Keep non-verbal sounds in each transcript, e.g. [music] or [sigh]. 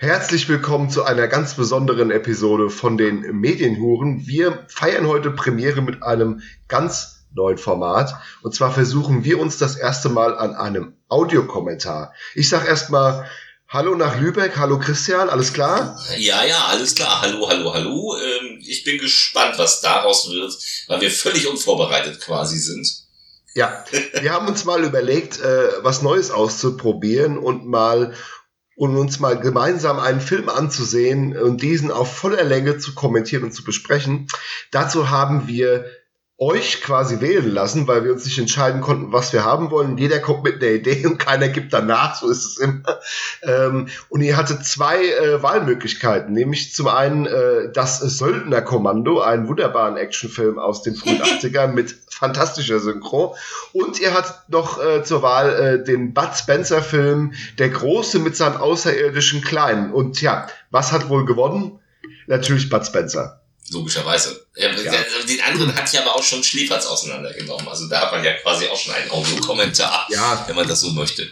Herzlich willkommen zu einer ganz besonderen Episode von den Medienhuren. Wir feiern heute Premiere mit einem ganz neuen Format. Und zwar versuchen wir uns das erste Mal an einem Audiokommentar. Ich sag erstmal Hallo nach Lübeck, hallo Christian, alles klar? Ja, ja, alles klar. Hallo, hallo, hallo. Ähm, ich bin gespannt, was daraus wird, weil wir völlig unvorbereitet quasi sind. Ja, wir haben uns mal überlegt, äh, was Neues auszuprobieren und mal und uns mal gemeinsam einen Film anzusehen und diesen auf voller Länge zu kommentieren und zu besprechen. Dazu haben wir euch quasi wählen lassen, weil wir uns nicht entscheiden konnten, was wir haben wollen. Jeder kommt mit einer Idee und keiner gibt danach, so ist es immer. Ähm, und ihr hattet zwei äh, Wahlmöglichkeiten, nämlich zum einen äh, das Söldnerkommando, einen wunderbaren Actionfilm aus den frühen [laughs] 80ern mit fantastischer Synchro. Und ihr hattet noch äh, zur Wahl äh, den Bud Spencer Film Der Große mit seinem außerirdischen Kleinen. Und ja, was hat wohl gewonnen? Natürlich Bud Spencer. Logischerweise. Ja. Den anderen hat ja aber auch schon Schläferz auseinandergenommen. Also da hat man ja quasi auch schon einen Audiokommentar, ja. wenn man das so möchte.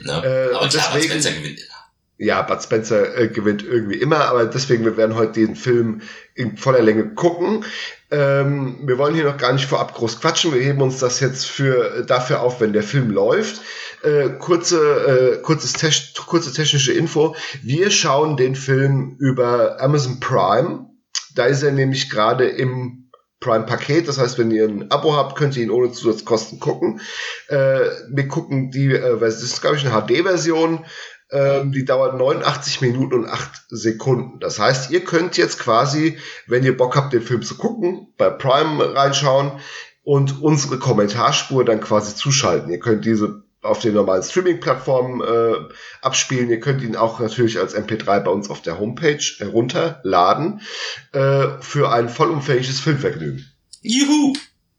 Ne? Äh, aber klar, deswegen, Bud Spencer gewinnt immer. Ja, Bud Spencer äh, gewinnt irgendwie immer, aber deswegen, wir werden heute den Film in voller Länge gucken. Ähm, wir wollen hier noch gar nicht vorab groß quatschen. Wir heben uns das jetzt für, dafür auf, wenn der Film läuft. Äh, kurze, äh, kurzes te kurze technische Info. Wir schauen den Film über Amazon Prime da ist er nämlich gerade im Prime-Paket. Das heißt, wenn ihr ein Abo habt, könnt ihr ihn ohne Zusatzkosten gucken. Äh, wir gucken die, äh, das ist glaube ich eine HD-Version. Ähm, die dauert 89 Minuten und 8 Sekunden. Das heißt, ihr könnt jetzt quasi, wenn ihr Bock habt, den Film zu gucken, bei Prime reinschauen und unsere Kommentarspur dann quasi zuschalten. Ihr könnt diese auf den normalen Streaming-Plattformen äh, abspielen. Ihr könnt ihn auch natürlich als MP3 bei uns auf der Homepage herunterladen äh, für ein vollumfängliches Filmvergnügen. Juhu!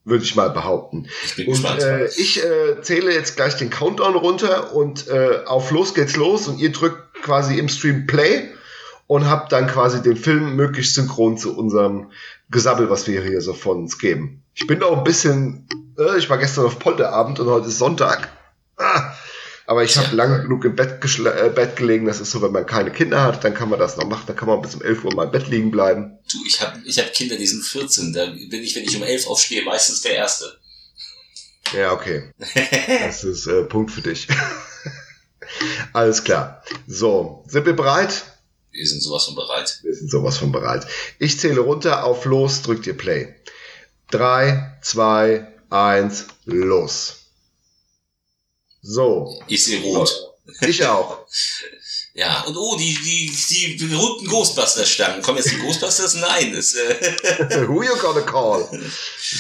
Würde ich mal behaupten. Ich und äh, ich äh, zähle jetzt gleich den Countdown runter und äh, auf los geht's los und ihr drückt quasi im Stream Play und habt dann quasi den Film möglichst synchron zu unserem Gesabbel, was wir hier so von uns geben. Ich bin auch ein bisschen, äh, ich war gestern auf Polterabend und heute ist Sonntag. Ah, [laughs] aber ich habe lange genug im Bett, äh, Bett gelegen. Das ist so, wenn man keine Kinder hat, dann kann man das noch machen. Dann kann man bis um 11 Uhr mal im Bett liegen bleiben. Du, ich habe ich hab Kinder, die sind 14. Da bin ich, wenn ich um 11 aufstehe, meistens der Erste. Ja, okay. das ist äh, Punkt für dich. [laughs] Alles klar. So, sind wir bereit? Wir sind sowas von bereit. Wir sind sowas von bereit. Ich zähle runter, auf los, drückt ihr Play. Drei, zwei, eins, los. So. Ich sehe rot. Ich auch. [laughs] Ja, und oh, die, die, die berühmten Ghostbusters-Stangen. Kommen jetzt die Ghostbusters? Nein. Das, äh [laughs] Who you gonna call?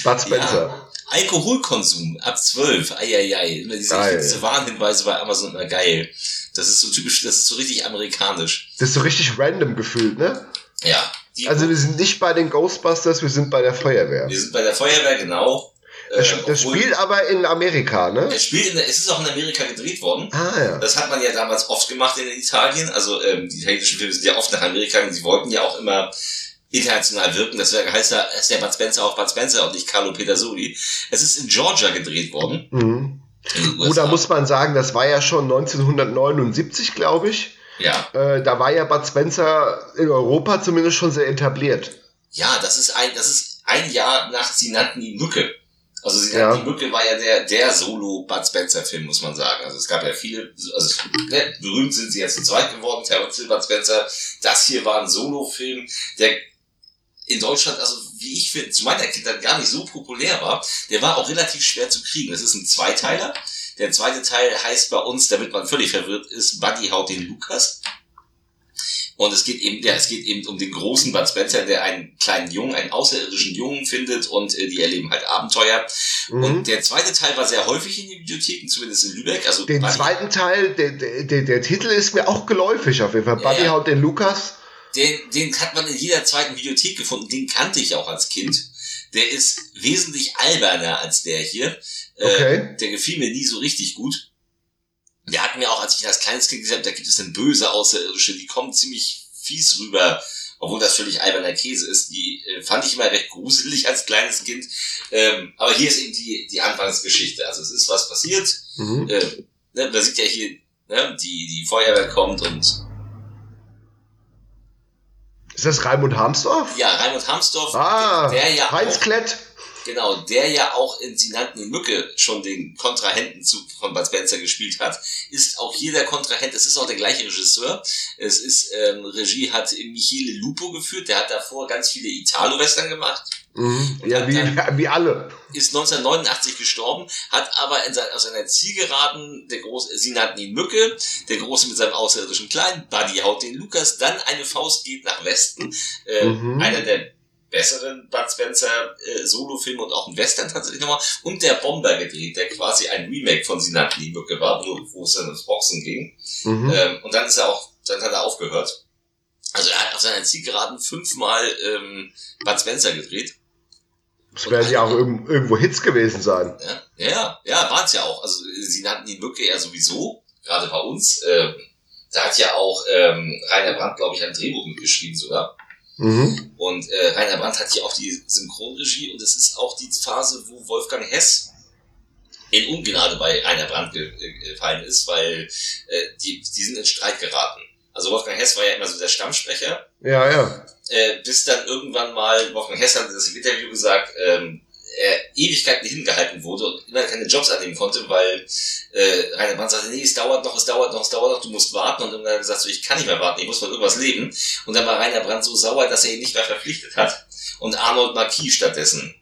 Bud Spencer. Ja. Alkoholkonsum ab 12. Eieiei. Diese, diese Warnhinweise bei Amazon immer geil. Das ist so typisch, das ist so richtig amerikanisch. Das ist so richtig random gefühlt, ne? Ja. Also wir sind nicht bei den Ghostbusters, wir sind bei der Feuerwehr. Wir sind bei der Feuerwehr, genau. Das, äh, das spielt aber in Amerika, ne? Es spielt in, es ist auch in Amerika gedreht worden. Ah, ja. Das hat man ja damals oft gemacht in Italien. Also ähm, die italienischen Filme sind ja oft nach Amerika und sie wollten ja auch immer international wirken. Deswegen heißt er, ist der Bud Spencer auch Bud Spencer und nicht Carlo Pedersoli. Es ist in Georgia gedreht worden. Mhm. Da muss man sagen, das war ja schon 1979, glaube ich. Ja. Äh, da war ja Bud Spencer in Europa zumindest schon sehr etabliert. Ja, das ist ein, das ist ein Jahr nach, sie nannten ihn Mücke. Also sie, ja. die Mücke war ja der, der Solo-Bud Spencer-Film, muss man sagen. Also es gab ja viele, also ne, berühmt sind sie jetzt zu zweit geworden, Terence Hill, Bud Spencer. Das hier war ein Solo-Film, der in Deutschland, also wie ich finde, zu meiner Kindheit gar nicht so populär war. Der war auch relativ schwer zu kriegen. Es ist ein Zweiteiler. Der zweite Teil heißt bei uns, damit man völlig verwirrt ist, Buddy haut den Lukas. Und es geht eben, ja, es geht eben um den großen Bud Spencer, der einen kleinen Jungen, einen außerirdischen Jungen findet und äh, die erleben halt Abenteuer. Mhm. Und der zweite Teil war sehr häufig in den Bibliotheken, zumindest in Lübeck. Also den zweiten Teil, der, der, der Titel ist mir auch geläufig auf jeden Fall. Buddy ja, haut den Lukas. Den, den hat man in jeder zweiten Bibliothek gefunden. Den kannte ich auch als Kind. Der ist wesentlich alberner als der hier. Äh, okay. Äh, der gefiel mir nie so richtig gut. Der hat mir auch, als ich als kleines Kind gesagt habe, da gibt es dann böse Außerirdische, die kommen ziemlich fies rüber, obwohl das völlig alberner Käse ist. Die äh, fand ich immer recht gruselig als kleines Kind. Ähm, aber hier ist eben die, die Anfangsgeschichte. Also es ist was passiert. Mhm. Äh, ne, da sieht ja hier, ne, die, die Feuerwehr kommt und Ist das Raimund Harmsdorf? Ja, Raimund Harmsdorf, ah, der, der ja Heinz auch, Klett. Genau, der ja auch in Sie nannten Mücke schon den Kontrahenten zu, von Bud Spencer gespielt hat, ist auch hier der Kontrahent. Es ist auch der gleiche Regisseur. Es ist, ähm, Regie hat Michele Lupo geführt. Der hat davor ganz viele Italo-Western gemacht. Mhm. Ja, wie, wie alle. Ist 1989 gestorben, hat aber in sein, aus seiner Zielgeraden, der Große, sie nannten ihn Mücke, der Große mit seinem außerirdischen Kleinen, Buddy haut den Lukas, dann eine Faust geht nach Westen, äh, mhm. einer der besseren Bud Spencer äh, Solo-Film und auch ein Western tatsächlich nochmal und der Bomber gedreht, der quasi ein Remake von Sinat Liebücke war, wo, wo es dann ums Boxen ging. Mhm. Ähm, und dann ist er auch, dann hat er aufgehört. Also er hat auf seiner Zielgeraden fünfmal ähm, Bud Spencer gedreht. Das werden ja auch irgendwo Hits gewesen sein. Ja, ja, ja waren es ja auch. Also sie nannten ihn Mücke ja sowieso, gerade bei uns. Ähm, da hat ja auch ähm, Rainer Brandt, glaube ich, ein Drehbuch mitgeschrieben sogar. Mhm. Und äh, Rainer Brandt hat hier auch die Synchronregie und es ist auch die Phase, wo Wolfgang Hess in Ungnade bei Rainer Brandt gefallen ist, weil äh, die, die sind in Streit geraten. Also Wolfgang Hess war ja immer so der Stammsprecher. Ja, ja. Äh, bis dann irgendwann mal, Wolfgang Hess hat das im Interview gesagt, ähm, er Ewigkeiten hingehalten wurde und immer keine Jobs annehmen konnte, weil äh, Rainer Brandt sagte, nee, es dauert noch, es dauert noch, es dauert noch, du musst warten. Und dann hat er gesagt, so, ich kann nicht mehr warten, ich muss von irgendwas leben. Und dann war Rainer Brandt so sauer, dass er ihn nicht mehr verpflichtet hat und Arnold Marquis stattdessen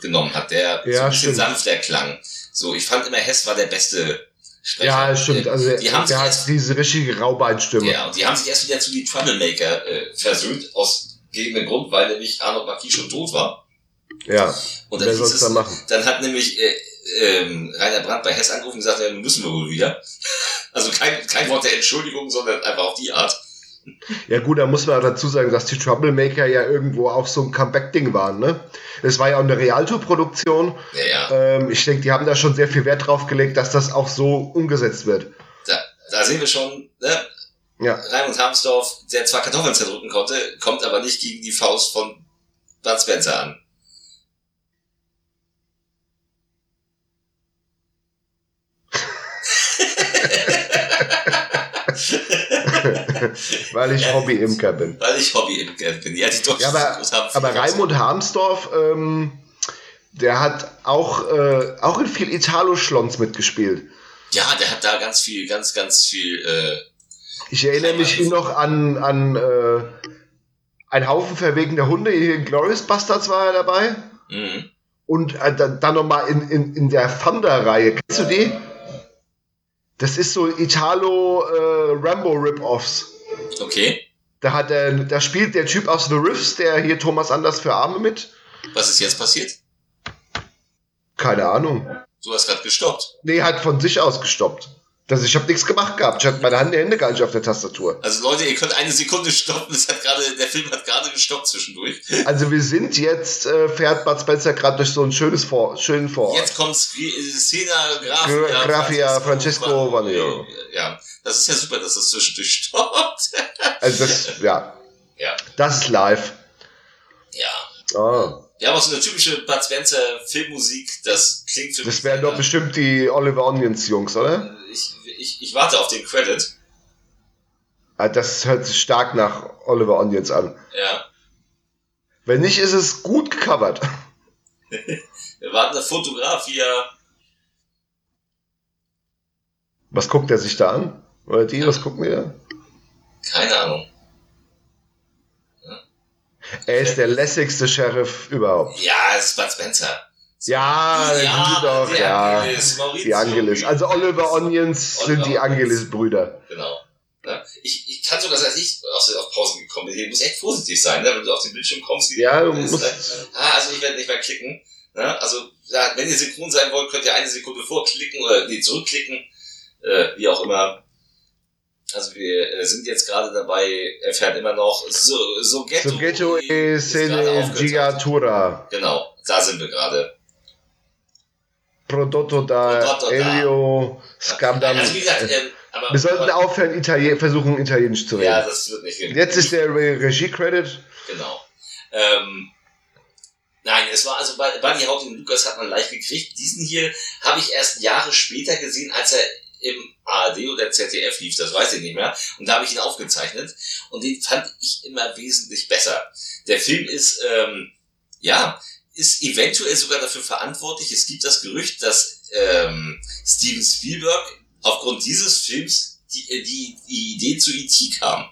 genommen hat, der ja, so ein bisschen stimmt. sanfter klang. So, ich fand immer, Hess war der beste Sprecher. Ja, stimmt. Also die haben der hat diese richtige Raubeinstimme. Ja, und die haben sich erst wieder zu die Troublemaker äh, versöhnt, aus gegebenen Grund, weil nämlich Arnold Marquis schon tot war. Ja. Und dann, soll es dann machen? Dann hat nämlich äh, ähm, Rainer Brandt bei Hess angerufen und gesagt, ja, müssen wir wohl wieder. [laughs] Also kein, kein Wort der Entschuldigung, sondern einfach auf die Art. Ja gut, da muss man dazu sagen, dass die Troublemaker ja irgendwo auch so ein Comeback-Ding waren. Ne? Es war ja auch eine Realtour-Produktion. Ja, ja. Ähm, ich denke, die haben da schon sehr viel Wert drauf gelegt, dass das auch so umgesetzt wird. Da, da sehen wir schon, ne? Ja. Raimund Harmsdorf, der zwar Kartoffeln zerdrücken konnte, kommt aber nicht gegen die Faust von Bud Spencer an. [laughs] Weil ich Hobby-Imker bin. Weil ich Hobby-Imker bin. Ja, die ja, aber, aber Raimund Harmsdorf, ähm, der hat auch, äh, auch in viel Italo-Schlons mitgespielt. Ja, der hat da ganz viel, ganz, ganz viel. Äh, ich erinnere mich noch an, an äh, ein Haufen verwegener Hunde. Hier in Glorious Bastards war er dabei. Mhm. Und äh, dann, dann nochmal in, in, in der Thunder-Reihe. Kennst du die? Das ist so Italo äh, Rambo Rip-Offs. Okay. Da hat er, da spielt der Typ aus The Riffs, der hier Thomas Anders für Arme mit. Was ist jetzt passiert? Keine Ahnung. Du hast gerade gestoppt. Nee, hat von sich aus gestoppt. Das, ich habe nichts gemacht gehabt. Ich hatte meine Hände gar nicht auf der Tastatur. Also Leute, ihr könnt eine Sekunde stoppen. Das hat gerade, der Film hat gerade gestoppt zwischendurch. Also wir sind jetzt, äh, fährt Bud Spencer gerade durch so ein schönes Vor, schönen Vorort. Jetzt kommt Szena Grafia, Grafia Francesco Vanillo. Ja, das ist ja super, dass das zwischendurch stoppt. [laughs] also das, ja. Ja. Das ist live. Ja. Ah. Wir haben auch so eine typische Bud Spencer Filmmusik, das klingt für das mich. Das wären doch bestimmt die Oliver Onions Jungs, oder? Ich, ich, ich warte auf den Credit. Ah, das hört sich stark nach Oliver Onions an. Ja. Wenn nicht, ist es gut gecovert. [laughs] wir warten auf Fotograf hier. Was guckt er sich da an? Oder die, was gucken wir? Keine Ahnung. Er ist der lässigste Sheriff überhaupt. Ja, es ist Bud Spencer. Ja, ja doch, die ja. Angelis, die Angelis. Also Oliver Onions Oliver sind die Angelis-Brüder. Genau. Ja, ich, ich kann sogar, als ich auf Pause gekommen bin, hier muss echt vorsichtig sein, ne? wenn du auf den Bildschirm kommst. Ja, du musst. Halt, ah, also ich werde nicht mehr klicken. Ne? Also, ja, wenn ihr synchron sein wollt, könnt ihr eine Sekunde vorklicken oder nee, zurückklicken. Äh, wie auch immer. Also wir äh, sind jetzt gerade dabei, er fährt immer noch so, so Ghetto. So Ghetto e Gigatura. Genau, da sind wir gerade. Prodotto da Prodotto Elio Scandam. Also wie gesagt, ähm, aber, wir sollten aufhören, Italien, versuchen Italienisch zu reden. Ja, das wird nicht gehen. Jetzt ist der Regie-Credit. Genau. Ähm, nein, es war also bei Bunny Haupt und Lukas hat man leicht gekriegt. Diesen hier habe ich erst Jahre später gesehen, als er im ARD oder ZDF lief, das weiß ich nicht mehr. Und da habe ich ihn aufgezeichnet. Und den fand ich immer wesentlich besser. Der Film ist, ähm, ja, ist eventuell sogar dafür verantwortlich. Es gibt das Gerücht, dass ähm, Steven Spielberg aufgrund dieses Films die, äh, die, die Idee zu E.T. kam.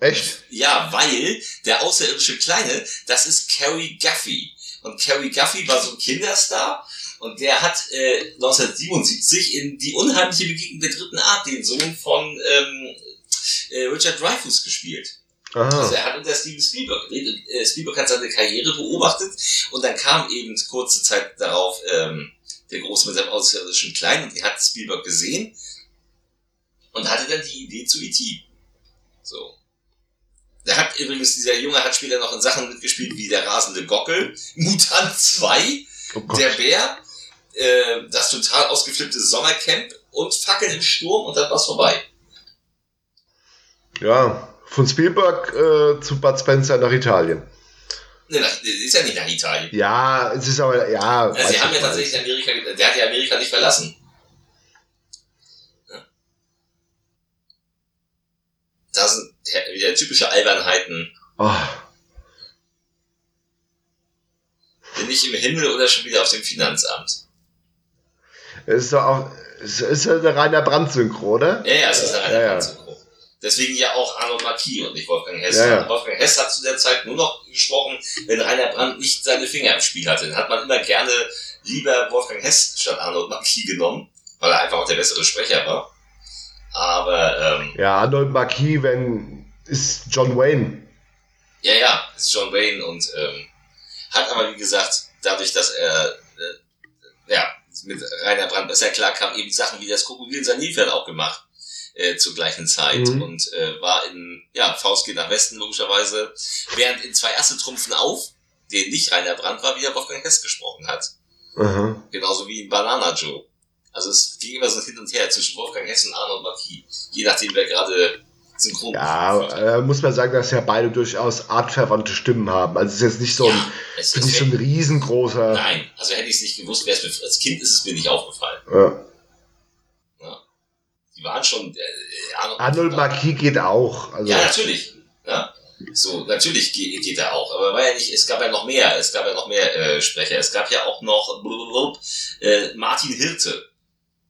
Echt? Ja, weil der außerirdische Kleine, das ist Carrie Guffey. Und Carrie Guffey war so ein Kinderstar und der hat äh, 1977 in Die unheimliche Begegnung der dritten Art den Sohn von ähm, äh, Richard Dreyfuss gespielt. Aha. Also er hat unter Steven Spielberg geredet. Äh, Spielberg hat seine Karriere beobachtet und dann kam eben kurze Zeit darauf ähm, der Große mit seinem außerirdischen Kleinen und die hat Spielberg gesehen und hatte dann die Idee zu E.T. So. Der hat übrigens, dieser Junge hat später noch in Sachen mitgespielt wie der rasende Gockel, Mutant 2, oh der Bär, äh, das total ausgeflippte Sommercamp und Fackeln im Sturm und dann war's vorbei. Ja, von Spielberg äh, zu Bud Spencer nach Italien. Ne, nach, ist ja nicht nach Italien. Ja, es ist aber, ja. ja sie haben ja tatsächlich Amerika, der hat ja Amerika nicht verlassen. Da sind wieder typische Albernheiten. Oh. Bin ich im Himmel oder schon wieder auf dem Finanzamt? Es ist doch auch, es ist ja eine reiner Brandsynchro, oder? Ja, ja, es ist eine reiner ja, Brandsynchro. Deswegen ja auch Arnold Marquis und nicht Wolfgang Hess. Ja, ja. Wolfgang Hess hat zu der Zeit nur noch gesprochen, wenn Rainer Brandt nicht seine Finger im Spiel hatte. Dann hat man immer gerne lieber Wolfgang Hess statt Arnold Marquis genommen, weil er einfach auch der bessere Sprecher war. Aber ähm, ja, Arnold Marquis, wenn ist John Wayne. Ja, ja, ist John Wayne und ähm, hat aber wie gesagt dadurch, dass er äh, ja mit Rainer Brandt besser klar kam, eben Sachen wie das Krokodil in Sanilfeld auch gemacht äh, zur gleichen Zeit mhm. und äh, war in ja Faust geht nach Westen logischerweise, während in zwei erste Trumpfen auf, den nicht Rainer Brandt war, wieder Wolfgang Hess gesprochen hat. Mhm. Genauso wie in Banana Joe. Also es ging immer so hin und her zwischen Wolfgang Hess und Arnold Marquis, je nachdem wer gerade synchron Ja, äh, muss man sagen, dass ja beide durchaus artverwandte Stimmen haben. Also es ist jetzt nicht so ein, ja, es, es nicht so ein riesengroßer. Nein, also hätte ich es nicht gewusst, wäre es mir als Kind ist es mir nicht aufgefallen. Ja. ja. Die waren schon. Äh, Arnold, Arnold Marquis geht auch. Also. Ja, natürlich. Ja. So, natürlich geht, geht er auch, aber war ja nicht, es gab ja noch mehr, es gab ja noch mehr äh, Sprecher. Es gab ja auch noch äh, Martin Hirte.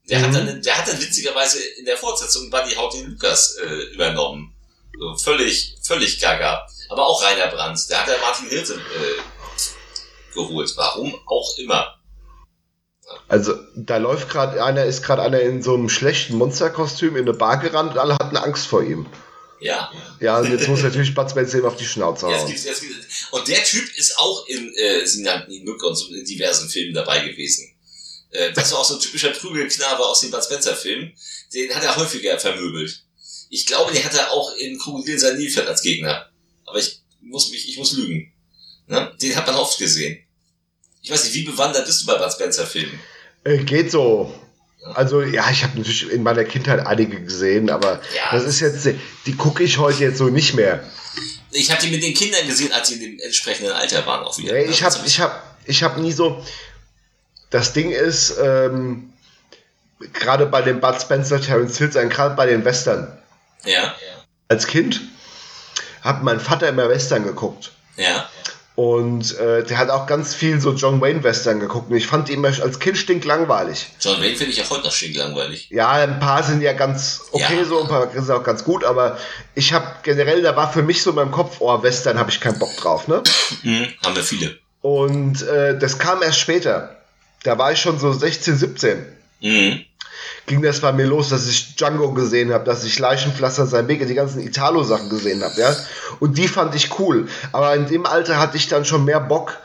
Der, mhm. hat dann, der hat dann witzigerweise in der Fortsetzung Buddy den Lukas äh, übernommen. So, völlig, völlig gaga. Aber auch Rainer Brandt. Der hat ja Martin Hirte äh, geholt. Warum auch immer. Also da läuft gerade einer, ist gerade einer in so einem schlechten Monsterkostüm in eine Bar gerannt und alle hatten Angst vor ihm. Ja. Ja, und jetzt muss natürlich Bud Spencer ihm auf die Schnauze hauen. Jetzt gibt's, jetzt gibt's, und der Typ ist auch in, äh, sie nannten ihn Mücke und so in diversen Filmen dabei gewesen. Äh, das war auch so ein typischer Prügelknabe aus den Bud Spencer-Filmen. Den hat er häufiger vermöbelt. Ich glaube, den hat er auch in Krokodil sein Nilpferd als Gegner. Aber ich muss mich, ich muss lügen. Ne? Den hat man oft gesehen. Ich weiß nicht, wie bewandert bist du bei Bud Spencer-Filmen? Äh, geht so. Also ja, ich habe natürlich in meiner Kindheit einige gesehen, aber ja, das ist jetzt, die gucke ich heute jetzt so nicht mehr. Ich habe die mit den Kindern gesehen, als sie in dem entsprechenden Alter waren auch wieder. Ich habe ich hab, ich hab nie so, das Ding ist, ähm, gerade bei den Bud Spencer, Terence Hill, gerade bei den Western. Ja. Als Kind hat mein Vater immer Western geguckt. Ja. Und äh, der hat auch ganz viel so John Wayne Western geguckt. Und ich fand ihn als Kind stinklangweilig. John Wayne finde ich auch heute noch stinklangweilig. Ja, ein paar sind ja ganz okay ja. so, ein paar sind auch ganz gut. Aber ich habe generell, da war für mich so in meinem Kopf, oh, Western habe ich keinen Bock drauf. Ne? Mhm, haben wir viele. Und äh, das kam erst später da war ich schon so 16, 17. Mhm. Ging das bei mir los, dass ich Django gesehen habe, dass ich Leichenpflaster sein Wege, die ganzen Italo-Sachen gesehen habe, ja. Und die fand ich cool. Aber in dem Alter hatte ich dann schon mehr Bock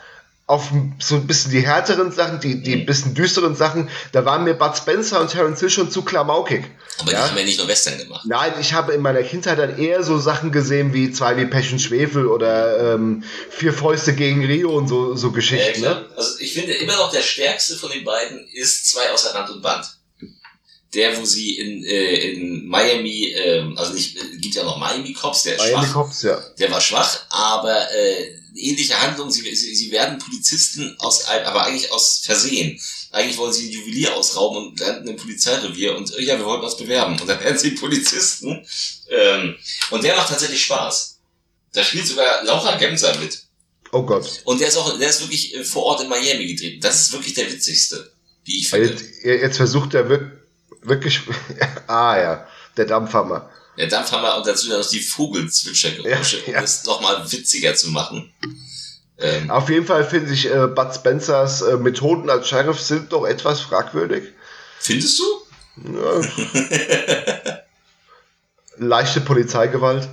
auf so ein bisschen die härteren Sachen, die, die ein bisschen düsteren Sachen, da waren mir Bud Spencer und Terence Hill schon zu klamaukig. Aber ja? die haben ja nicht nur Western gemacht. Nein, ich habe in meiner Kindheit dann eher so Sachen gesehen wie zwei wie Pech und Schwefel oder ähm, Vier Fäuste gegen Rio und so, so Geschichten. Ja, ne? Also ich finde immer noch der stärkste von den beiden ist zwei außer Rand und Band. Der, wo sie in, äh, in Miami, äh, also nicht gibt ja noch Miami Cops, der ist Miami schwach. Cops, ja. Der war schwach, aber äh, ähnliche Handlung, sie, sie, sie werden Polizisten aus, aber eigentlich aus Versehen. Eigentlich wollen sie ein Juwelier ausrauben und landen im Polizeirevier und ja, wir wollten uns bewerben. Und dann [laughs] werden sie Polizisten. Ähm, und der macht tatsächlich Spaß. Da spielt sogar Laura Gemser mit. Oh Gott. Und der ist auch, der ist wirklich äh, vor Ort in Miami getreten. Das ist wirklich der witzigste, wie ich finde. Jetzt, jetzt versucht er wirklich, [laughs] ah ja, der Dampfhammer. Der Dampfhammer und dazu dann noch die Vogelzwitschergeräusche, ja, ja. um es nochmal witziger zu machen. Ähm, Auf jeden Fall finde ich, äh, Bud Spencers äh, Methoden als Sheriff sind doch etwas fragwürdig. Findest du? Ja. [laughs] Leichte Polizeigewalt.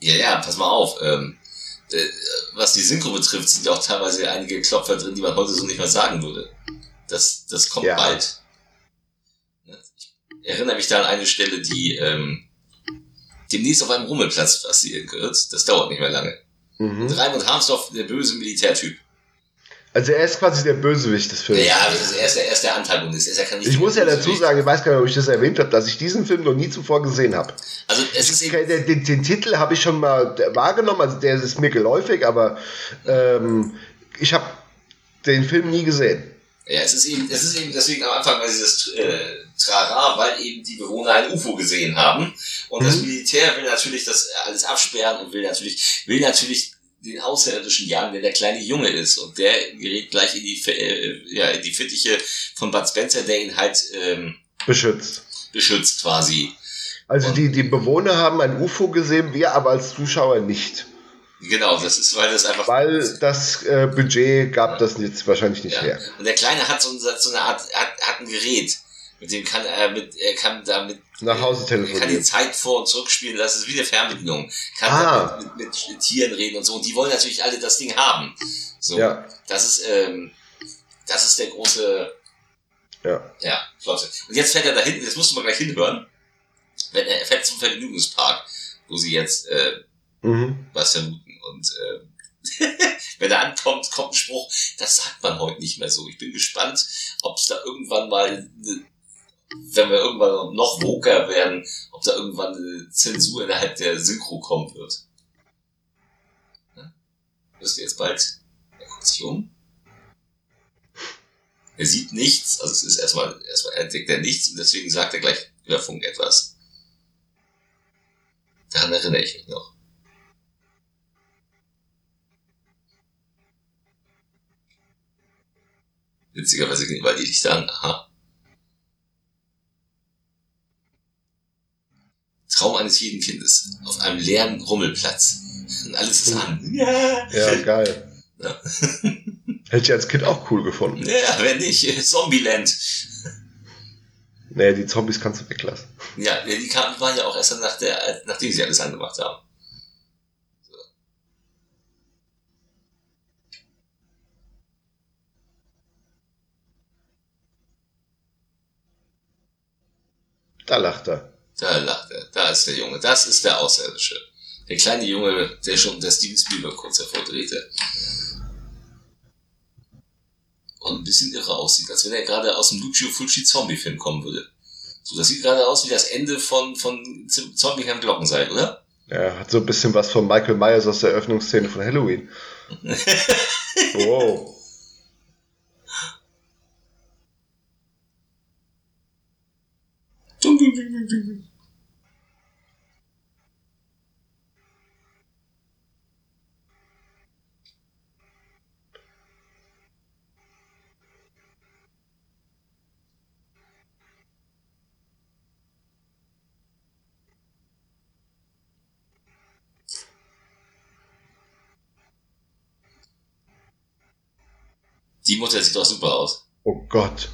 Ja, ja, pass mal auf. Ähm, äh, was die Synchro betrifft, sind ja auch teilweise einige Klopfer drin, die man heute so nicht mehr sagen würde. Das, das kommt ja. bald. Erinnere mich da an eine Stelle, die ähm, demnächst auf einem Rummelplatz passieren wird. Das dauert nicht mehr lange. Mhm. Raimund Harmsdorf, der böse Militärtyp. Also er ist quasi der Bösewicht des Films. Ja, also er, ist der, er ist der Antagonist. Er ist ja ich muss ja dazu sagen, ich weiß gar nicht, ob ich das erwähnt habe, dass ich diesen Film noch nie zuvor gesehen habe. Also es ist eben den, den, den Titel habe ich schon mal wahrgenommen, also der ist mir geläufig, aber ähm, ich habe den Film nie gesehen. Ja, es ist eben, es ist eben deswegen am Anfang, weil dieses äh, Trara, weil eben die Bewohner ein UFO gesehen haben. Und mhm. das Militär will natürlich das alles absperren und will natürlich, will natürlich den Außerirdischen jagen, der der kleine Junge ist. Und der gerät gleich in die, äh, ja, in die Fittiche von Bud Spencer, der ihn halt ähm, beschützt. Beschützt quasi. Also und die, die Bewohner haben ein UFO gesehen, wir aber als Zuschauer nicht. Genau, das ist, weil das einfach. Weil das äh, Budget gab das jetzt wahrscheinlich nicht ja. her. Und der Kleine hat so, so eine Art, hat, hat ein Gerät, mit dem kann er mit, er kann damit nach Hause telefonieren. Er kann die Zeit vor und zurückspielen, das ist wie eine Fernbedienung. Kann ah. mit, mit, mit, Tieren reden und so. Und die wollen natürlich alle das Ding haben. So. Ja. Das ist, ähm, das ist der große. Ja. Ja, Flotte. Und jetzt fährt er da hinten, jetzt musst du mal gleich hinhören. Wenn er fährt zum Vergnügungspark, wo sie jetzt äh, mhm. was vermuten. Und äh, [laughs] wenn er ankommt, kommt ein Spruch, das sagt man heute nicht mehr so. Ich bin gespannt, ob es da irgendwann mal eine wenn wir irgendwann noch woker werden, ob da irgendwann eine Zensur innerhalb der Synchro kommen wird. Ja? Wirst du jetzt bald? Er guckt sich um. Er sieht nichts, also es ist erstmal, erstmal entdeckt er nichts und deswegen sagt er gleich über Funk etwas. Daran erinnere ich mich noch. Witzigerweise gehen weil die Lichter an. Aha. Traum eines jeden Kindes. Auf einem leeren Rummelplatz. Und [laughs] alles ist an. [laughs] Ja, ja geil. Ja. [laughs] Hätte ich als Kind auch cool gefunden. Ja, wenn nicht. Zombieland. Nee, die Zombies kannst du weglassen. Ja, die kamen, waren ja auch erst nach der, nachdem sie alles angemacht haben. Da lacht er. Da lacht er. Da ist der Junge. Das ist der Außerirdische. Der kleine Junge, der schon der Steven Spielberg kurz hervordrehte. Und ein bisschen irre aussieht, als wenn er gerade aus dem Lucio Fulci Zombie-Film kommen würde. So, das sieht gerade aus wie das Ende von, von Zombie Herrn Glockenseil, oder? Ja, hat so ein bisschen was von Michael Myers aus der Eröffnungsszene von Halloween. [laughs] wow. Die Mutter sieht doch super aus. Oh Gott.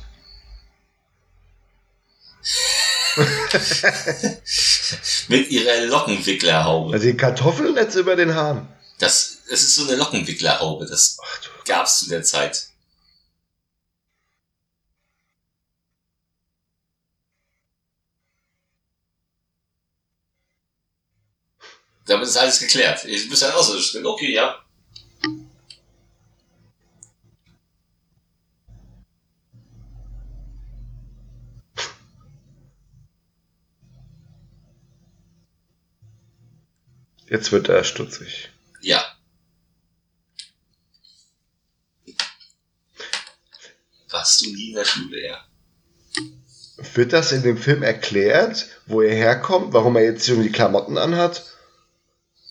[laughs] Mit ihrer Lockenwicklerhaube. Also die Kartoffeln jetzt über den Haaren. Das, es ist so eine Lockenwicklerhaube. Das gab es zu der Zeit. Damit ist alles geklärt. Ich muss dann auch so. Okay, ja. Jetzt wird er stutzig. Ja. Warst du nie in der Schule, ja? Wird das in dem Film erklärt, wo er herkommt, warum er jetzt irgendwie die Klamotten anhat?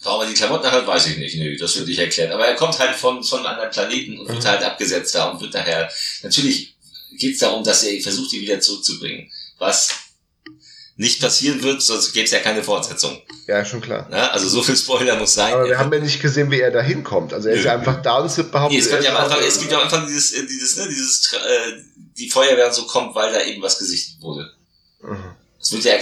Warum er die Klamotten anhat, weiß ich nicht. Nö, das wird nicht erklärt. Aber er kommt halt von, von einem anderen Planeten und wird mhm. halt abgesetzt da und wird daher. Natürlich geht es darum, dass er versucht, die wieder zurückzubringen. Was nicht passieren wird, sonst gäbe es ja keine Fortsetzung. Ja, schon klar. Ja, also so viel Spoiler muss sein. Aber wir haben ja nicht gesehen, wie er da hinkommt. Also er ist ja einfach da und wird behauptet. Nee, es, ja Anfang, es gibt ja am Anfang dieses, äh, dieses, ne, dieses, äh, die Feuerwehr so kommt, weil da eben was gesichtet wurde. Mhm. Das wird ja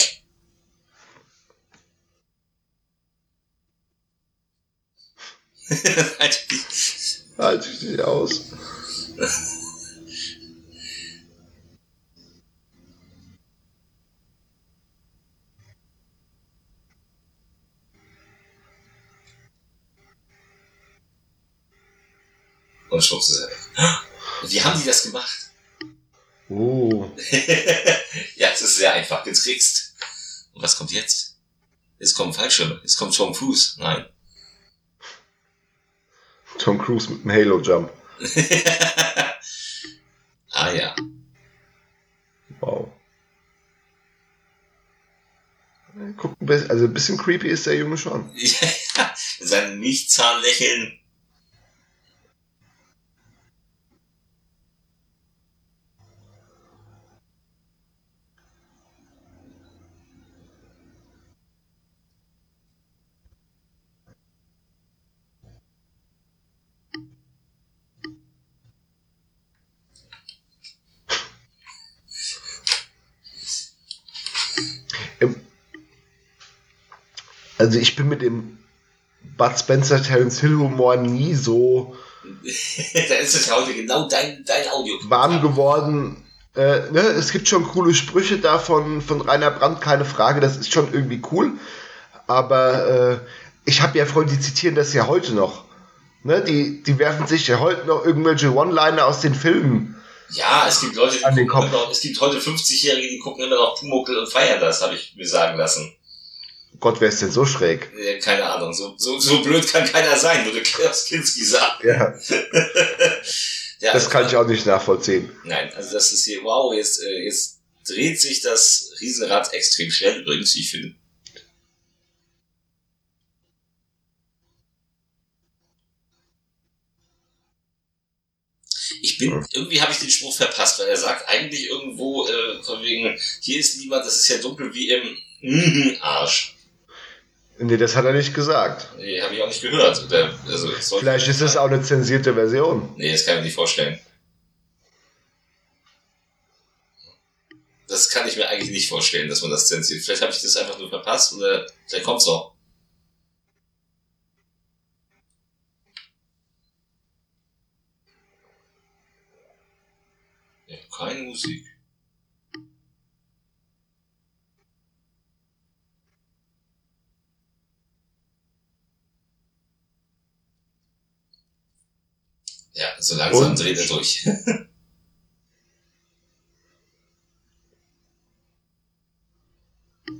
halt [laughs] dich. Halt dich nicht aus. [laughs] Und schwupps ist er weg. Wie haben die das gemacht? Oh. [laughs] ja, es ist sehr einfach getrickst. Und was kommt jetzt? Jetzt kommen Fallschirme. Jetzt kommt Tom Cruise. Nein. Tom Cruise mit dem Halo-Jump. [laughs] ah ja. Wow. Guck, also ein bisschen creepy ist der Junge schon. [laughs] ja, sein Milchzahnlächeln. Also ich bin mit dem Bud Spencer Terence Hill Humor nie so. [laughs] da ist es heute genau dein, dein Audio. Warm geworden. Äh, ne? Es gibt schon coole Sprüche da von, Rainer Brandt, keine Frage, das ist schon irgendwie cool. Aber äh, ich habe ja Freunde, die zitieren das ja heute noch. Ne? Die, die werfen sich ja heute noch irgendwelche One-Liner aus den Filmen. Ja, es gibt Leute, die gucken immer noch, es gibt heute 50-Jährige, die gucken immer noch Pumuckl und feiern das, habe ich mir sagen lassen. Gott, wer ist denn so schräg? Ja, keine Ahnung, so, so, so blöd kann keiner sein, würde Klaus Kinski sagen. Ja. [laughs] ja das kann ich auch nicht nachvollziehen. Nein, also das ist hier, wow, jetzt, äh, jetzt dreht sich das Riesenrad extrem schnell übrigens, ich finde. Ich bin, hm. irgendwie habe ich den Spruch verpasst, weil er sagt eigentlich irgendwo, äh, von wegen, hier ist niemand, das ist ja dunkel wie im Arsch. Nee, das hat er nicht gesagt. Nee, habe ich auch nicht gehört. Also, Vielleicht ist es auch eine zensierte Version. Nee, das kann ich mir nicht vorstellen. Das kann ich mir eigentlich nicht vorstellen, dass man das zensiert. Vielleicht habe ich das einfach nur verpasst oder vielleicht kommt's noch. Ja, keine Musik. Ja, so langsam Und? dreht er durch. [laughs]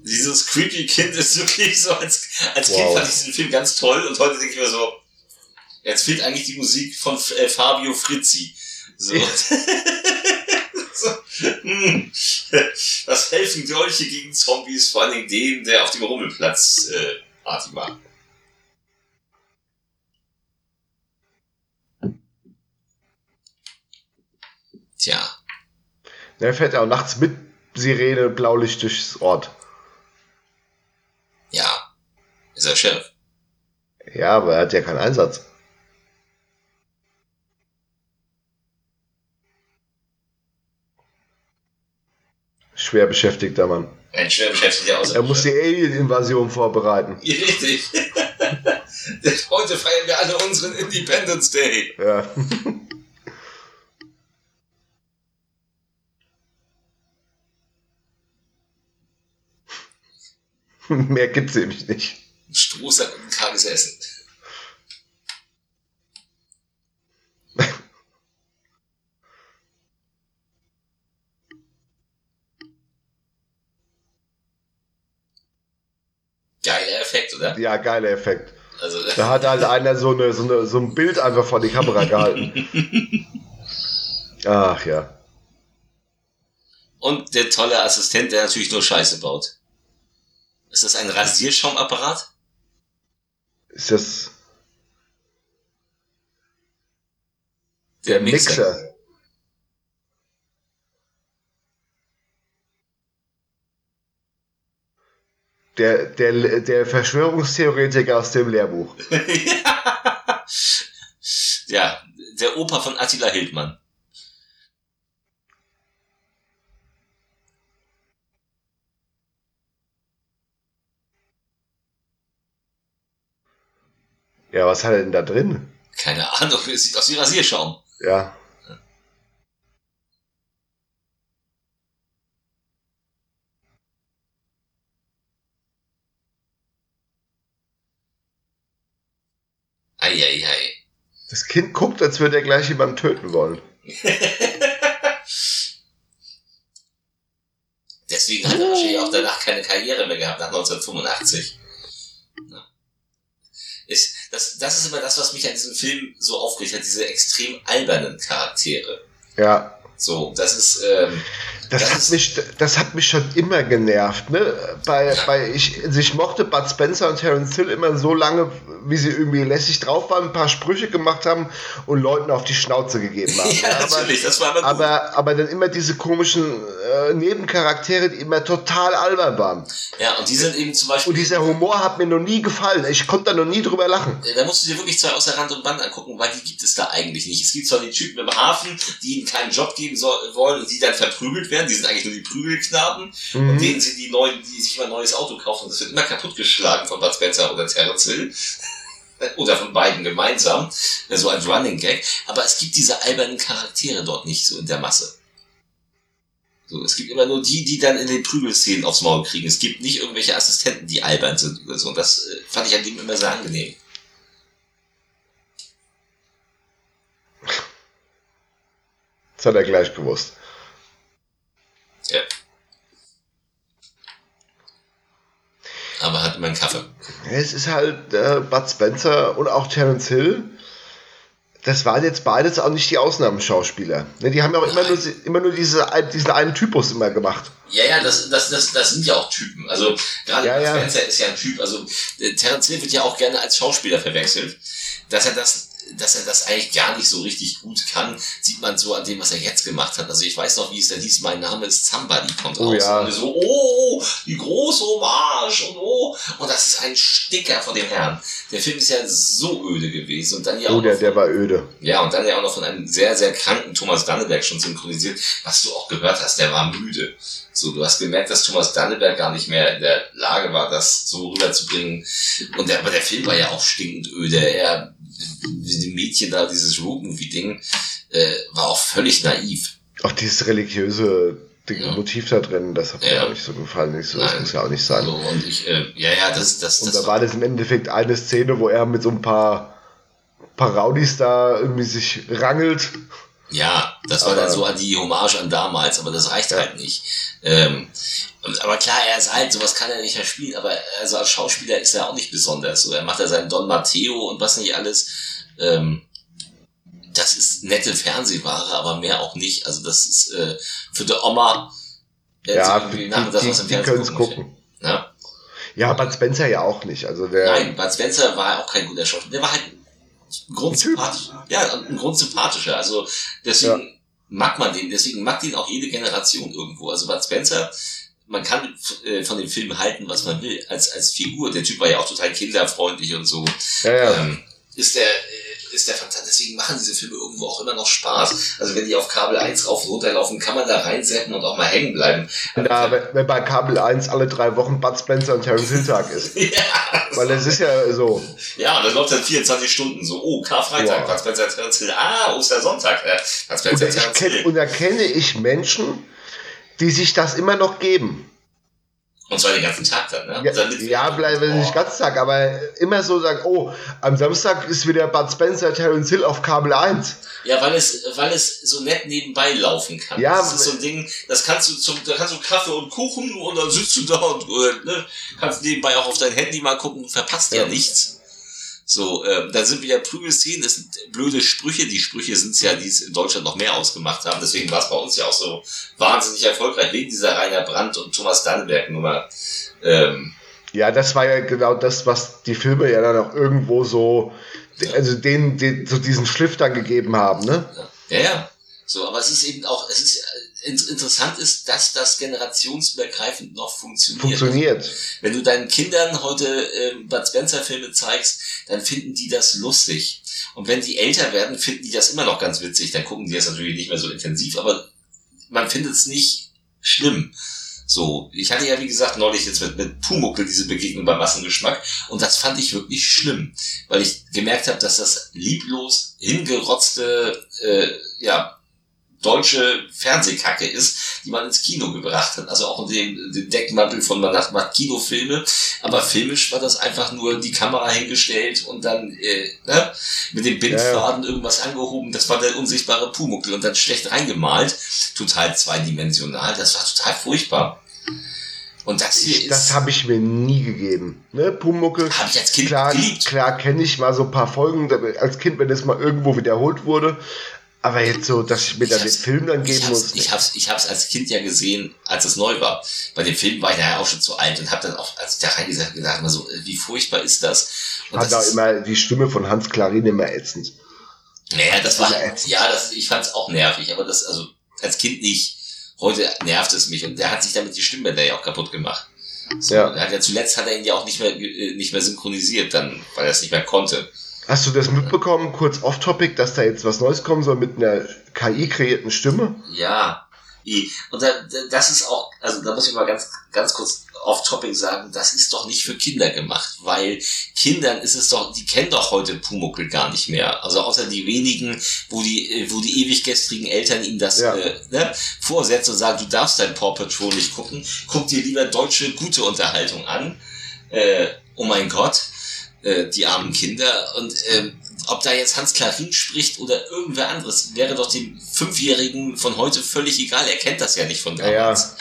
Dieses creepy Kind ist wirklich so, als, als wow. Kind fand ich diesen Film ganz toll und heute denke ich mir so, jetzt fehlt eigentlich die Musik von äh, Fabio Frizzi. So. [laughs] so. Hm. Was helfen Dolche gegen Zombies, vor allen Dingen dem, der auf dem Rummelplatz äh, Party macht? Tja. Der fährt ja auch nachts mit Sirene Blaulicht durchs Ort. Ja. Ist er Chef. Ja, aber er hat ja keinen Einsatz. Schwer beschäftigter Mann. Ein schwer beschäftigter Außer Er muss die Alien-Invasion vorbereiten. [laughs] Richtig. [laughs] Heute feiern wir alle unseren Independence Day. Ja. [laughs] [laughs] Mehr gibt's nämlich nicht. Ein Strohsack und ein karges Essen. [laughs] geiler Effekt, oder? Ja, geiler Effekt. Also, da hat halt [laughs] einer so, eine, so, eine, so ein Bild einfach vor die Kamera gehalten. Ach ja. Und der tolle Assistent, der natürlich nur Scheiße baut. Ist das ein Rasierschaumapparat? Ist das. Der, der Mixer. Mixer. Der, der, der Verschwörungstheoretiker aus dem Lehrbuch. [laughs] ja, der Opa von Attila Hildmann. Ja, was hat er denn da drin? Keine Ahnung, es sieht aus wie Rasierschaum. Ja. Eieiei. Das Kind guckt, als würde er gleich jemanden töten wollen. [laughs] Deswegen hat er wahrscheinlich auch danach keine Karriere mehr gehabt, nach 1985. Ist, das, das ist immer das, was mich an diesem Film so aufgeregt hat, diese extrem albernen Charaktere. Ja. So, das ist. Ähm, das, das, hat mich, das hat mich schon immer genervt. Ne? Bei, bei ich, ich mochte Bud Spencer und Terence Hill immer so lange, wie sie irgendwie lässig drauf waren, ein paar Sprüche gemacht haben und Leuten auf die Schnauze gegeben haben. [laughs] ja, aber, natürlich, das war aber, aber Aber dann immer diese komischen äh, Nebencharaktere, die immer total albern waren. Ja, und die sind eben zum Beispiel. Und dieser Humor hat mir noch nie gefallen. Ich konnte da noch nie drüber lachen. Da musst du dir wirklich zwei außer Rand und Band angucken, weil die gibt es da eigentlich nicht. Es gibt zwar die Typen im Hafen, die ihnen keinen Job geben soll, wollen und die dann verprügelt werden. Die sind eigentlich nur die Prügelknaben. Mhm. Und denen sind die neuen, die sich immer ein neues Auto kaufen. Das wird immer kaputtgeschlagen von Bud Spencer oder Hill. [laughs] Oder von beiden gemeinsam. So ein Running Gag. Aber es gibt diese albernen Charaktere dort nicht so in der Masse. So, es gibt immer nur die, die dann in den Prügelszenen aufs Maul kriegen. Es gibt nicht irgendwelche Assistenten, die albern sind oder so. Und das äh, fand ich an dem immer sehr angenehm. Das hat er gleich gewusst. Ja. Aber hat immer einen Kaffee. Es ist halt äh, Bud Spencer und auch Terence Hill. Das waren jetzt beides auch nicht die Ausnahmeschauspieler. Ne, die haben ja auch immer nur, immer nur diese, diesen einen Typus immer gemacht. Ja, ja, das, das, das, das sind ja auch Typen. Also gerade ja, Bud Spencer ist ja ein Typ. Also äh, Terence Hill wird ja auch gerne als Schauspieler verwechselt. Dass er das dass er das eigentlich gar nicht so richtig gut kann, sieht man so an dem, was er jetzt gemacht hat. Also ich weiß noch, wie es da hieß, mein Name ist die kommt oh, raus. Ja. Und so, oh, die große Hommage und oh. Und das ist ein Sticker von dem Herrn. Der Film ist ja so öde gewesen. Und dann ja oh, der, von, der war öde. Ja, und dann ja auch noch von einem sehr, sehr kranken Thomas Danneberg schon synchronisiert, was du auch gehört hast, der war müde. So, du hast gemerkt, dass Thomas Danneberg gar nicht mehr in der Lage war, das so rüberzubringen. Und der, aber der Film war ja auch stinkend öde. Er die Mädchen da, dieses Road-Movie-Ding, äh, war auch völlig naiv. Auch dieses religiöse ja. Motiv da drin, das hat mir ja. auch nicht so gefallen. Nicht so, das muss ja auch nicht sein. So, und ich, äh, ja, ja, das, das, Und das da war das im Endeffekt eine Szene, wo er mit so ein paar, paar Raudis da irgendwie sich rangelt. Ja, das war aber, dann so an die Hommage an damals, aber das reicht ja. halt nicht. Ähm, aber klar, er ist alt, sowas kann er nicht mehr spielen, aber also als Schauspieler ist er auch nicht besonders. So, er macht ja seinen Don Matteo und was nicht alles. Ähm, das ist nette Fernsehware, aber mehr auch nicht. Also das ist äh, für die Oma äh, ja, so die, das, die, was im die Fernsehen gucken. gucken. Ja? ja, Bud Spencer ja auch nicht. Also der Nein, Bud Spencer war auch kein guter Schauspieler. Der war halt grundsympathisch. Ja, ein grundsympathischer. Also deswegen ja. mag man den, deswegen mag den auch jede Generation irgendwo. Also Bud Spencer man kann äh, von dem Film halten, was man will, als, als Figur. Der Typ war ja auch total kinderfreundlich und so. Ja, ja. Ähm, ist der, ist der fantastisch. Deswegen machen diese Filme irgendwo auch immer noch Spaß. Also wenn die auf Kabel 1 rauf und runter laufen, kann man da reinsetzen und auch mal hängen bleiben. Ja, wenn, wenn bei Kabel 1 alle drei Wochen Bud Spencer und Terence Hill Tag ist. [laughs] ja. Weil das ist ja so. Ja, und das läuft dann 24 Stunden so. Oh, Karfreitag, Bud Spencer, Terence Hill. Ah, Ostersonntag, äh, Bud Spencer, Terence Hill. Und da kenne ich Menschen, die sich das immer noch geben. Und zwar den ganzen Tag dann, ne? Ja, ja bleibe nicht ganz Tag, aber immer so sagen, oh, am Samstag ist wieder Bud Spencer, Terence Hill auf Kabel 1. Ja, weil es, weil es so nett nebenbei laufen kann. Ja, das ist so ein Ding, das kannst du zum, da kannst du Kaffee und Kuchen und dann sitzt du da und ne, kannst nebenbei auch auf dein Handy mal gucken, verpasst ja, ja nichts. So, ähm, da sind wieder Prügelszenen, das sind blöde Sprüche. Die Sprüche sind es ja, die es in Deutschland noch mehr ausgemacht haben. Deswegen war es bei uns ja auch so wahnsinnig erfolgreich, wegen dieser Rainer Brandt und Thomas Dannenberg Nummer. Ähm, ja, das war ja genau das, was die Filme ja dann auch irgendwo so, also denen, denen so diesen Schliff dann gegeben haben, ne? Ja, ja. So, aber es ist eben auch, es ist interessant ist, dass das generationsübergreifend noch funktioniert. Funktioniert. Wenn du deinen Kindern heute äh, Bud Spencer Filme zeigst, dann finden die das lustig. Und wenn die älter werden, finden die das immer noch ganz witzig. Dann gucken die das natürlich nicht mehr so intensiv, aber man findet es nicht schlimm. So, ich hatte ja wie gesagt neulich jetzt mit, mit Pumuckel diese Begegnung beim Massengeschmack und das fand ich wirklich schlimm, weil ich gemerkt habe, dass das lieblos hingerotzte äh, ja, deutsche Fernsehkacke ist, die man ins Kino gebracht hat. Also auch in dem, dem Deckmantel von man macht Kinofilme, aber filmisch war das einfach nur die Kamera hingestellt und dann äh, ne, mit dem Bindfaden ja. irgendwas angehoben. Das war der unsichtbare Pumuckel und dann schlecht reingemalt, total zweidimensional. Das war total furchtbar. Und das hier ich, ist. Das habe ich mir nie gegeben. Ne, Pumuckel. Habe ich als Kind klar, geliebt. Klar kenne ich mal so ein paar Folgen als Kind, wenn es mal irgendwo wiederholt wurde. Aber jetzt so, dass ich mir dann den Film dann geben ich muss. Ich hab's, ich hab's als Kind ja gesehen, als es neu war. Bei dem Film war ich ja auch schon zu alt und hab dann auch, als ich da reingesagt gedacht, mal so, wie furchtbar ist das? Und Hat da immer die Stimme von Hans Klarin immer ätzend. Naja, das war, ja, das, ich fand's auch nervig, aber das, also, als Kind nicht. Heute nervt es mich und der hat sich damit die Stimmbänder ja auch kaputt gemacht. So, ja. Hat ja zuletzt hat er ihn ja auch nicht mehr, äh, nicht mehr synchronisiert, dann, weil er es nicht mehr konnte. Hast du das mitbekommen, kurz off-topic, dass da jetzt was Neues kommen soll mit einer KI-kreierten Stimme? Ja. Und da, das ist auch, also da muss ich mal ganz, ganz kurz off-topic sagen, das ist doch nicht für Kinder gemacht, weil Kindern ist es doch, die kennen doch heute Pumuckel gar nicht mehr. Also außer die wenigen, wo die, wo die ewig gestrigen Eltern ihnen das ja. äh, ne, vorsetzen und sagen, du darfst dein Paw Patrol nicht gucken, guck dir lieber deutsche gute Unterhaltung an. Äh, oh mein Gott äh, die armen Kinder. Und ähm, ob da jetzt Hans Klarin spricht oder irgendwer anderes, wäre doch dem Fünfjährigen von heute völlig egal. Er kennt das ja nicht von damals.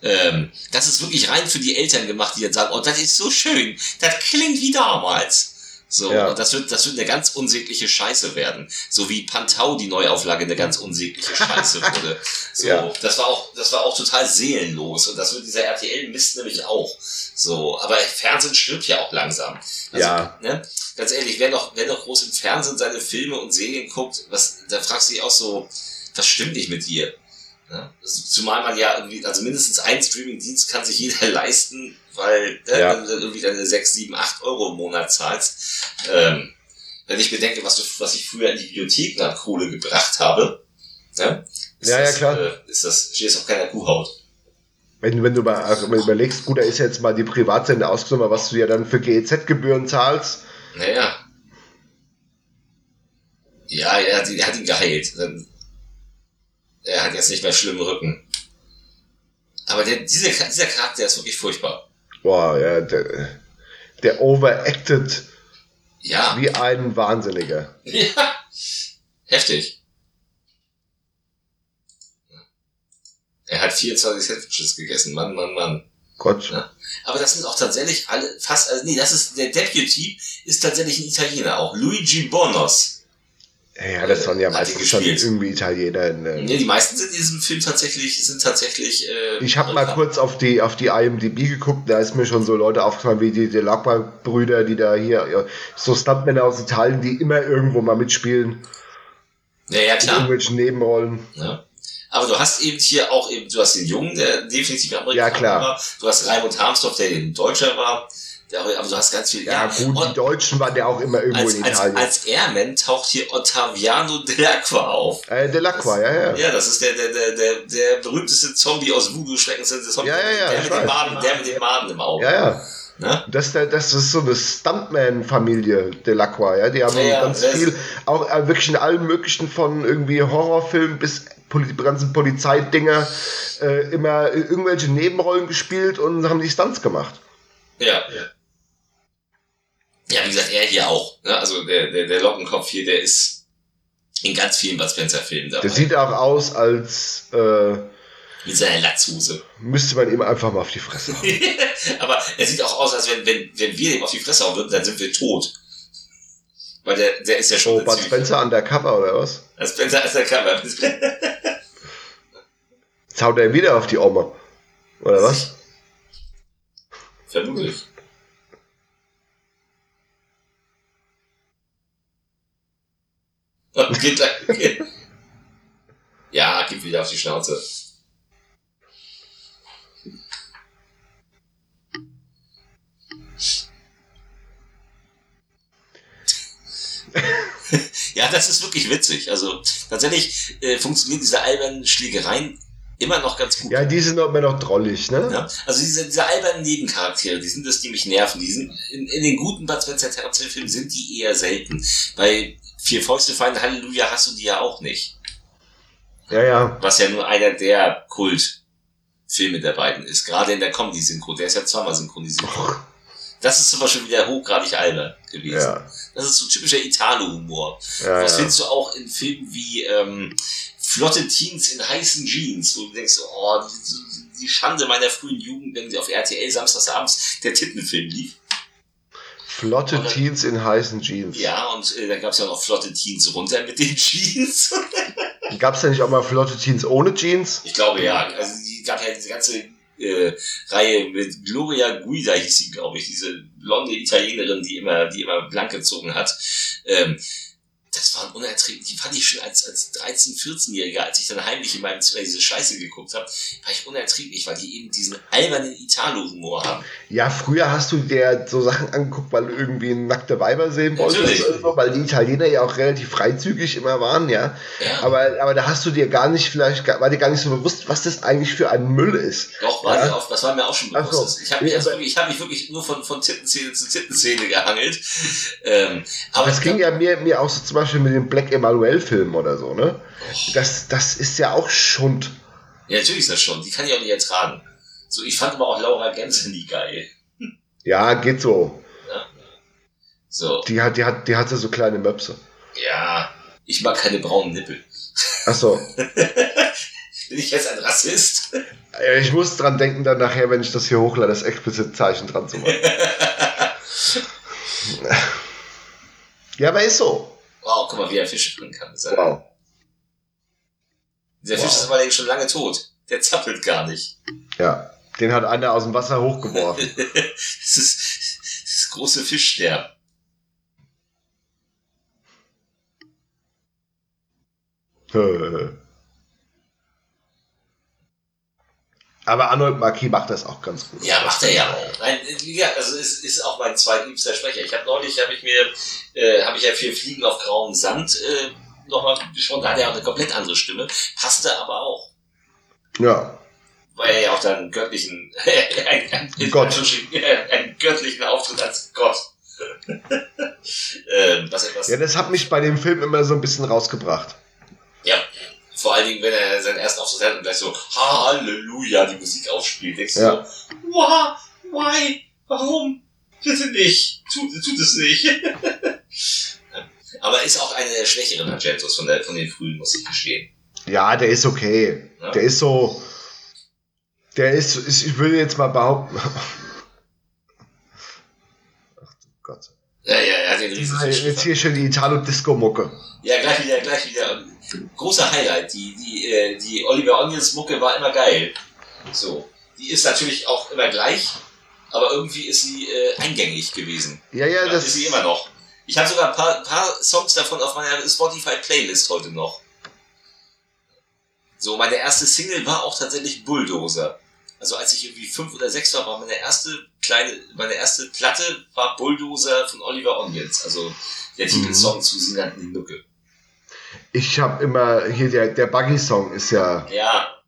Ja, ja. Ähm, das ist wirklich rein für die Eltern gemacht, die dann sagen, oh, das ist so schön, das klingt wie damals. So, ja. und das wird, das wird eine ganz unsägliche Scheiße werden. So wie Pantau die Neuauflage eine ganz unsägliche Scheiße [laughs] wurde. So, ja. das war auch, das war auch total seelenlos. Und das wird dieser RTL-Mist nämlich auch. So, aber Fernsehen stirbt ja auch langsam. Also, ja. Ne, ganz ehrlich, wer noch, wer noch groß im Fernsehen seine Filme und Serien guckt, was, da fragst du dich auch so, was stimmt nicht mit dir? Ja? Zumal man ja irgendwie, also mindestens ein Streaming-Dienst kann sich jeder [laughs] leisten, weil ne, ja. wenn du dann irgendwie deine 6, 7, 8 Euro im Monat zahlst, ähm, wenn ich bedenke, was, du, was ich früher in die Bibliotheken an Kohle gebracht habe, ne, ist ja, das, ja, klar. Äh, ist das, steht es auf keiner Kuhhaut. Wenn, wenn du mal also überlegst, gut, da ist jetzt mal die Privatsender ausgenommen, was du ja dann für GEZ-Gebühren zahlst. Naja. Ja, er hat, er hat ihn geheilt. Er hat jetzt nicht mehr schlimmen Rücken. Aber der, dieser, dieser Charakter ist wirklich furchtbar. Boah, ja, der, der overacted ja. wie ein Wahnsinniger. Ja, heftig. Er hat 24 Sandwiches gegessen, Mann, Mann, Mann. Gott. Ja. Aber das sind auch tatsächlich alle, fast, also nee, das ist, der Deputy ist tatsächlich ein Italiener auch. Luigi Bonos. Ja, das waren ja meistens schon irgendwie Italiener. Äh, nee, die meisten sind in diesem Film tatsächlich, sind tatsächlich. Äh, ich habe mal kurz auf die auf die IMDb geguckt, da ist mir schon so Leute aufgefallen wie die Delacqua-Brüder, die da hier, ja, so Stuntmänner aus Italien, die immer irgendwo mal mitspielen. Ja, ja, klar. In irgendwelchen Nebenrollen. Ja. Aber du hast eben hier auch eben, du hast den Jungen, der definitiv Amerikaner ja, klar. war. Du hast Raimund Harmsdorf, der ein Deutscher war. Aber du hast ganz viel. Ja, ja gut, und die Deutschen waren ja auch immer irgendwo als, in Italien. Als, als Airman taucht hier Ottaviano Delacqua auf. Äh, Delacqua, ja, ja. Ja, das ist der, der, der, der, der berühmteste Zombie aus Voodoo-Schrecken. Ja, ja, ja. Der mit, den Maden, der mit den Maden im Auge. Ja, ja. Ne? Das, das ist so eine Stuntman-Familie Delacroix, ja. Die haben ja, ganz viel, auch äh, wirklich in allen möglichen von irgendwie Horrorfilmen bis die ganzen Polizeidinger äh, immer irgendwelche Nebenrollen gespielt und haben die Stunts gemacht. Ja, ja. Wie gesagt, er hier auch. Ne? Also der, der, der Lockenkopf hier, der ist in ganz vielen Bud Spencer-Filmen dabei. Der sieht auch aus als äh, mit seiner Latzhose. Müsste man ihm einfach mal auf die Fresse hauen. [laughs] Aber er sieht auch aus, als wenn, wenn, wenn wir ihm auf die Fresse hauen würden, dann sind wir tot. Weil der, der ist ja schon. Oh, Bud Spencer undercover, oder was? Spencer undercover. Jetzt haut er wieder auf die Oma. Oder was? Vermutlich. Gleich. Ja, gib wieder auf die Schnauze. ja, das ist wirklich witzig. Also tatsächlich äh, funktionieren diese albernen Schlägereien immer noch ganz gut. Ja, die sind immer noch drollig, ne? Ja, also diese, diese albernen Nebencharaktere, die sind das, die mich nerven. Die sind in, in den guten Bud Spencer Terror-Filmen sind die eher selten. Bei Vier Fäuste fein Halleluja hast du die ja auch nicht. Ja, ja. Was ja nur einer der Kultfilme der beiden ist. Gerade in der Comedy-Synchro. Der ist ja zweimal synchronisiert. Oh. Das ist zum Beispiel wieder hochgradig albern gewesen. Ja. Das ist so typischer Italo-Humor. Ja, das ja. findest du auch in Filmen wie ähm, Flotte Teens in heißen Jeans, wo du denkst, oh, die, die Schande meiner frühen Jugend, wenn sie auf RTL samstagsabends der Tittenfilm lief. Flotte und, Teens in heißen Jeans. Ja, und äh, dann gab es ja noch flotte Teens runter mit den [laughs] Jeans. gab es ja nicht auch mal flotte Teens ohne Jeans? Ich glaube ja. Also die gab ja diese ganze äh, Reihe mit Gloria Guida hieß sie, glaube ich, diese blonde Italienerin, die immer, die immer blank gezogen hat. Ähm, das waren unerträglich, die fand ich schon als, als 13-, 14-Jähriger, als ich dann heimlich in meinem Zimmer diese Scheiße geguckt habe, war ich unerträglich, weil die eben diesen albernen Italo-Humor haben. Ja, früher hast du dir so Sachen angeguckt, weil du irgendwie nackte Weiber sehen wolltest, so, weil die Italiener ja auch relativ freizügig immer waren, ja. ja. Aber, aber da hast du dir gar nicht, vielleicht war dir gar nicht so bewusst, was das eigentlich für ein Müll ist. Doch, war ja? auch, das war mir auch schon bewusst. So. Ich habe mich, also wirklich, hab mich wirklich nur von, von Tittenzähne zu Tittenzähne gehangelt. Ähm, aber es ging ja mir, mir auch so zum Beispiel mit dem Black Emanuel-Film oder so, ne? Das, das ist ja auch Schund. Ja, natürlich ist das schon. Die kann ich auch nicht ertragen. So, ich fand aber auch Laura Gänse nie geil. Ja, geht so. Ja. So. Die hat, die hat, die hatte so kleine Möpse. Ja, ich mag keine braunen Nippel. Ach so. [laughs] Bin ich jetzt ein Rassist? Ich muss dran denken, dann nachher, wenn ich das hier hochlade, das explizite Zeichen dran zu machen. [laughs] ja, aber ist so. Wow, guck mal, wie er Fische bringen kann. Wow. Dieser wow. Fisch ist allerdings schon lange tot. Der zappelt gar nicht. Ja, den hat einer aus dem Wasser hochgeworfen. [laughs] das, ist, das ist große Fischsterben. Aber Arnold Marquis macht das auch ganz gut. Ja, macht er ja auch. Nein, ja, also es ist auch mein zweitliebster Sprecher. Ich habe neulich, habe ich mir, äh, habe ich ja für Fliegen auf grauem Sand äh, nochmal gesprochen. Da hat er auch eine komplett andere Stimme, passte aber auch. Ja. Weil er ja auch dann einen göttlichen, [laughs] ein, ein, Gott. [laughs] einen göttlichen Auftritt als Gott. [laughs] ähm, was, was, ja, das hat mich bei dem Film immer so ein bisschen rausgebracht. Ja, vor allen Dingen, wenn er seinen ersten Auftritt hat und gleich so Halleluja die Musik aufspielt, denkst du ja. so, why, why, warum, bitte nicht, tut, tut es nicht. [laughs] Aber ist auch einer der schwächeren Argentos von, der, von den frühen, muss ich gestehen. Ja, der ist okay. Ja. Der ist so, der ist, ist, ich würde jetzt mal behaupten, [laughs] Ach du Gott. Ja, ja, er hat den riesen Jetzt hier schon die Italo-Disco-Mucke. Ja, gleich wieder, gleich wieder großer Highlight. Die, die, äh, die Oliver Onions Mucke war immer geil. So. Die ist natürlich auch immer gleich, aber irgendwie ist sie äh, eingängig gewesen. Ja, ja, das ist sie immer noch. Ich habe sogar ein paar, paar Songs davon auf meiner Spotify-Playlist heute noch. So, meine erste Single war auch tatsächlich Bulldozer. Also als ich irgendwie fünf oder sechs war, war meine erste kleine, meine erste Platte war Bulldozer von Oliver Onions. Also der Titelsong mhm. zu Sie nannten die Mücke. Ich habe immer, hier der, der Buggy-Song ist ja. Ja,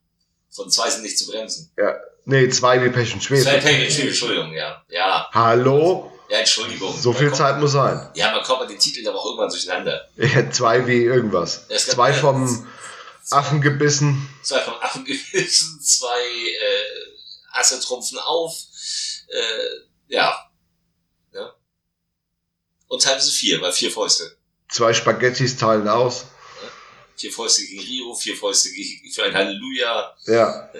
von zwei sind nicht zu bremsen. Ja, Nee, zwei wie Pech und Schwefel. Zwei Pech und Schwefel, Entschuldigung, ja. Ja. Hallo? Ja, Entschuldigung. So viel kommt, Zeit muss sein. Ja, man kommt bei den Titeln aber auch irgendwann durcheinander. Ja, zwei wie irgendwas. Zwei vom Affen gebissen. Zwei vom Affen gebissen, zwei äh, Asse trumpfen auf. Äh, ja. ja. Und teilweise vier, weil vier Fäuste. Zwei Spaghettis teilen aus. Vier Fäuste gegen Rio, vier Fäuste für ein Halleluja. Ja. [laughs]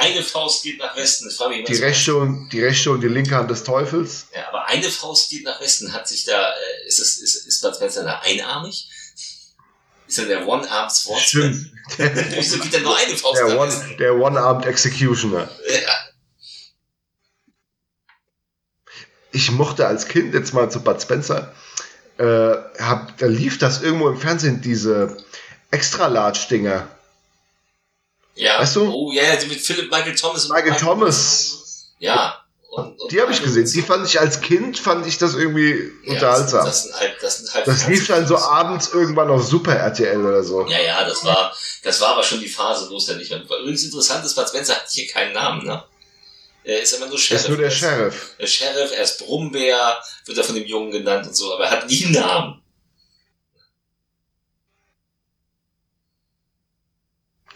Eine Faust geht nach Westen. Ich frage mich, die, rechte und, die rechte und die linke Hand des Teufels. Ja, aber eine Faust geht nach Westen. Hat sich da, äh, ist, es, ist, ist Bud Spencer da einarmig? Ist er der One-Armed Swordsman? [laughs] Wieso geht denn nur eine Faust der nach One, Westen? Der One-Armed Executioner. Ja. Ich mochte als Kind jetzt mal zu Bud Spencer, äh, hab, da lief das irgendwo im Fernsehen, diese Extra-Large-Dinger ja. Weißt du? Oh ja, die mit Philip Michael Thomas. Michael, Michael Thomas. Ja. Und, und die habe ich gesehen. Die fand ich als Kind, fand ich das irgendwie ja, unterhaltsam. Das, sind halt, das, sind halt das lief dann so abends irgendwann auf Super RTL oder so. Ja, ja, das war, das war aber schon die Phase, wo es dann nicht mehr. Übrigens interessant ist, Bud Spencer hat hier keinen Namen, ne? Er ist immer nur Sheriff. Er ist nur der Sheriff. Der Sheriff, er ist Brummbär, wird er von dem Jungen genannt und so, aber er hat nie einen Namen.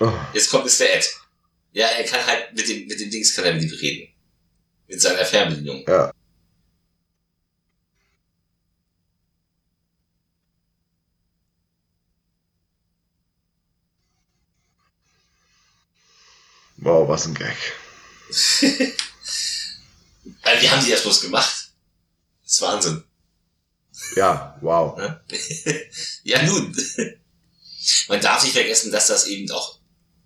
Oh. Jetzt kommt Mr. Ed. Ja, er kann halt mit dem, mit dem Dings kann er mit ihm reden. Mit seiner Fernbedienung. Ja. Wow, was ein Gag. [laughs] Wie haben die das bloß gemacht? Das ist Wahnsinn. Ja, wow. [laughs] ja, nun. [laughs] Man darf nicht vergessen, dass das eben auch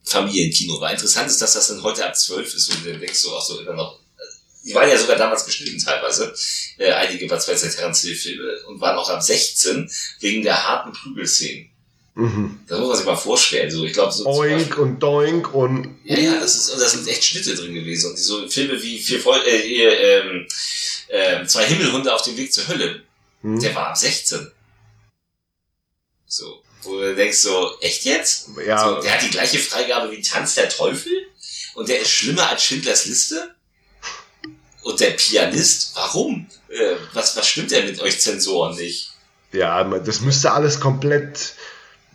Familienkino war. Interessant ist, dass das dann heute ab 12 ist und du denkst so, ach so, immer noch, die waren ja sogar damals geschnitten teilweise, äh, einige Spencer Terence Hill Filme und waren auch ab 16 wegen der harten Prügelszenen. Mhm. Das muss man sich mal vorstellen. So, ich glaube so. Oink und Doink und. Ja, ja, das ist, und da sind echt Schnitte drin gewesen. Und so Filme wie vier Voll, äh, äh, äh, zwei Himmelhunde auf dem Weg zur Hölle. Mhm. Der war ab 16. So wo du denkst so, echt jetzt? Ja. So, der hat die gleiche Freigabe wie Tanz der Teufel und der ist schlimmer als Schindlers Liste. Und der Pianist, warum? Äh, was, was stimmt denn mit euch Zensoren nicht? Ja, das müsste alles komplett.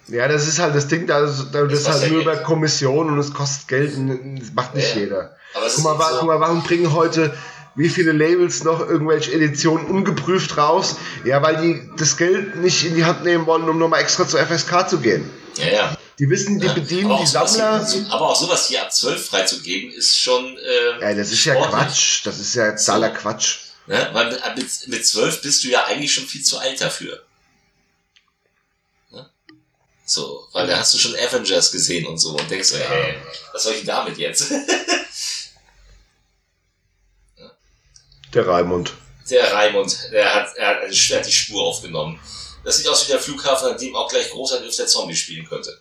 Ja, das ist halt das Ding, da, da das ist halt nur über Kommission und es kostet Geld und das macht nicht ja. jeder. Guck mal, so guck mal, warum bringen heute wie viele Labels noch irgendwelche Editionen ungeprüft raus? Ja, weil die das Geld nicht in die Hand nehmen wollen, um nochmal extra zur FSK zu gehen. Ja, ja. Die wissen, die ja, bedienen die Sammler. Hier, aber auch sowas hier ab 12 freizugeben ist schon. Äh, ja, das ist sportlich. ja Quatsch. Das ist ja totaler so. Quatsch. Ne? Weil mit, mit, mit 12 bist du ja eigentlich schon viel zu alt dafür. Ne? So, weil da hast du schon Avengers gesehen und so und denkst so, hey, was soll ich damit jetzt? [laughs] Der Raimund. Der Raimund, der hat, er hat, er hat die Spur aufgenommen. Das sieht aus wie der Flughafen, an dem auch gleich Großangriff der Zombie spielen könnte.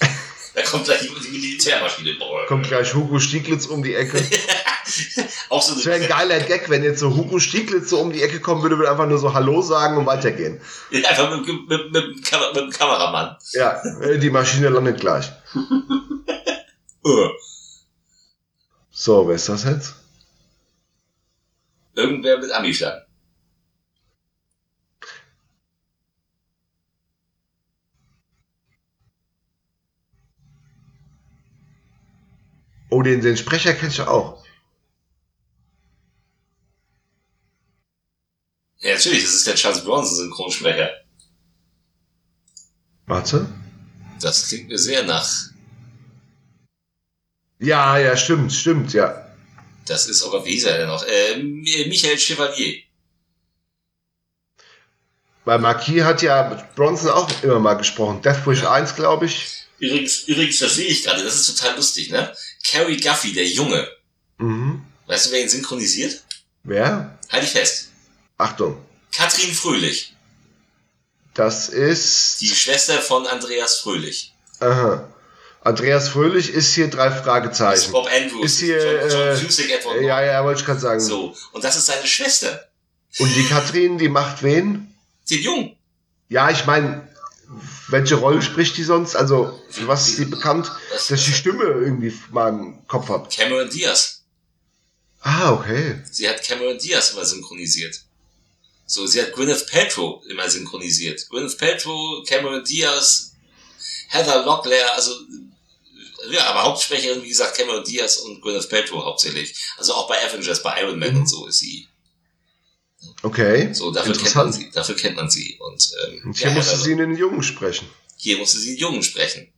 [laughs] da kommt gleich die Militärmaschine. Boah. Kommt gleich Hugo Stieglitz um die Ecke. [laughs] auch so das wäre ein geiler Gag, wenn jetzt so Hugo Stieglitz so um die Ecke kommen würde, würde einfach nur so Hallo sagen und weitergehen. Ja, einfach mit, mit, mit, mit, mit dem Kameramann. Ja, äh, die Maschine landet gleich. [laughs] So, wer ist das jetzt? Irgendwer mit Ami-Flaggen. Oh, den, den Sprecher kennst du auch. Ja, natürlich, das ist der Charles Bronson Synchronsprecher. Warte. Das klingt mir sehr nach. Ja, ja, stimmt, stimmt, ja. Das ist, oh Gott, wie hieß er denn noch? Äh, Michael Chevalier. Weil Marquis hat ja Bronson auch immer mal gesprochen. Deathwish ja. 1, glaube ich. Übrigens, übrigens, das sehe ich gerade, das ist total lustig, ne? Carrie Guffey, der Junge. Mhm. Weißt du, wer ihn synchronisiert? Wer? Halt dich fest. Achtung. Katrin Fröhlich. Das ist. Die Schwester von Andreas Fröhlich. Aha. Andreas Fröhlich ist hier drei Fragezeichen. Ist Bob Andrews. Ist hier, John, John äh, Cusick etwa ja, ja, wollte ich gerade sagen. So. Und das ist seine Schwester. Und die Katrin, die macht wen? Den Jung. Ja, ich meine, welche Rolle spricht die sonst? Also, für was ist die bekannt? Was, dass ich die Stimme irgendwie mal im Kopf habe. Cameron Diaz. Ah, okay. Sie hat Cameron Diaz immer synchronisiert. So, sie hat Gwyneth Paltrow immer synchronisiert. Gwyneth Paltrow, Cameron Diaz, Heather Locklear, also ja, aber Hauptsprecherin, wie gesagt, Cameron Diaz und Gwyneth Paltrow hauptsächlich. Also auch bei Avengers, bei Iron Man mhm. und so ist sie. Okay. So, dafür kennt man sie. Dafür kennt man sie. Und, ähm, und hier ja, musste sie in den Jungen sprechen. Hier musste sie in den Jungen sprechen.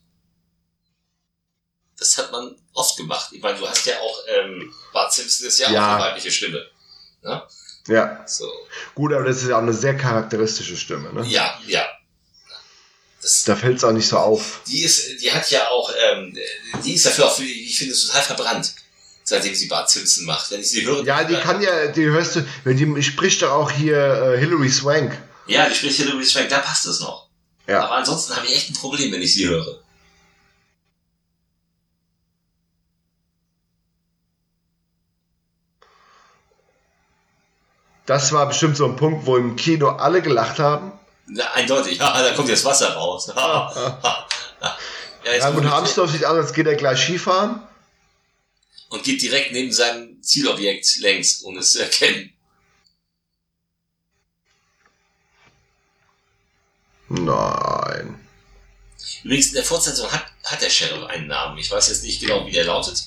Das hat man oft gemacht. Ich meine, du hast ja auch, ähm, Bart Simpson ist ja, ja. auch eine weibliche Stimme. Ne? Ja. So. Gut, aber das ist ja auch eine sehr charakteristische Stimme, ne? Ja, ja. Das, da fällt es auch nicht so auf. Die ist, die hat ja auch, ähm, die ist dafür auch, ich finde, total verbrannt, seitdem sie Bart Simpson macht. Wenn ich sie höre. Ja, die kann ja, die hörst du, die spricht doch auch hier äh, Hilary Swank. Ja, die spricht Hilary Swank, da passt es noch. Ja. Aber ansonsten habe ich echt ein Problem, wenn ich sie höre. Das war bestimmt so ein Punkt, wo im Kino alle gelacht haben. Eindeutig, [laughs] ja, da kommt jetzt Wasser raus. [laughs] ja, ja, und Hamsdorf sieht aus, als geht er gleich Skifahren. Und geht direkt neben seinem Zielobjekt längs, ohne es zu erkennen. Nein. Übrigens, in der Fortsetzung hat, hat der Sheriff einen Namen. Ich weiß jetzt nicht genau, wie der lautet.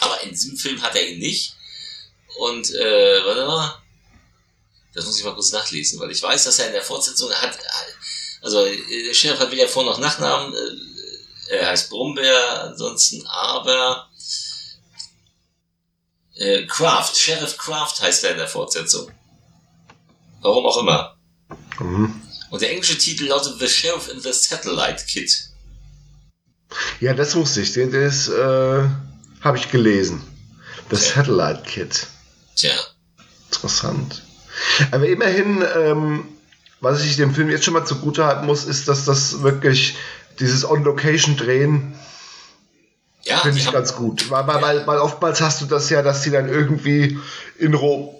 Aber in diesem Film hat er ihn nicht. Und, äh, warte mal. Das muss ich mal kurz nachlesen, weil ich weiß, dass er in der Fortsetzung hat, also der Sheriff hat weder Vor- noch Nachnamen, äh, er heißt Brumbeer, ansonsten aber äh, Kraft, Sheriff Kraft heißt er in der Fortsetzung. Warum auch immer. Mhm. Und der englische Titel lautet The Sheriff in the Satellite Kit. Ja, das wusste ich. Das äh, habe ich gelesen. The okay. Satellite Kit. Tja. Interessant. Aber immerhin, ähm, was ich dem Film jetzt schon mal zugute halten muss, ist, dass das wirklich dieses On-Location-Drehen ja, finde ich ganz gut. Weil, weil, weil, weil, oftmals hast du das ja, dass die dann irgendwie in Rom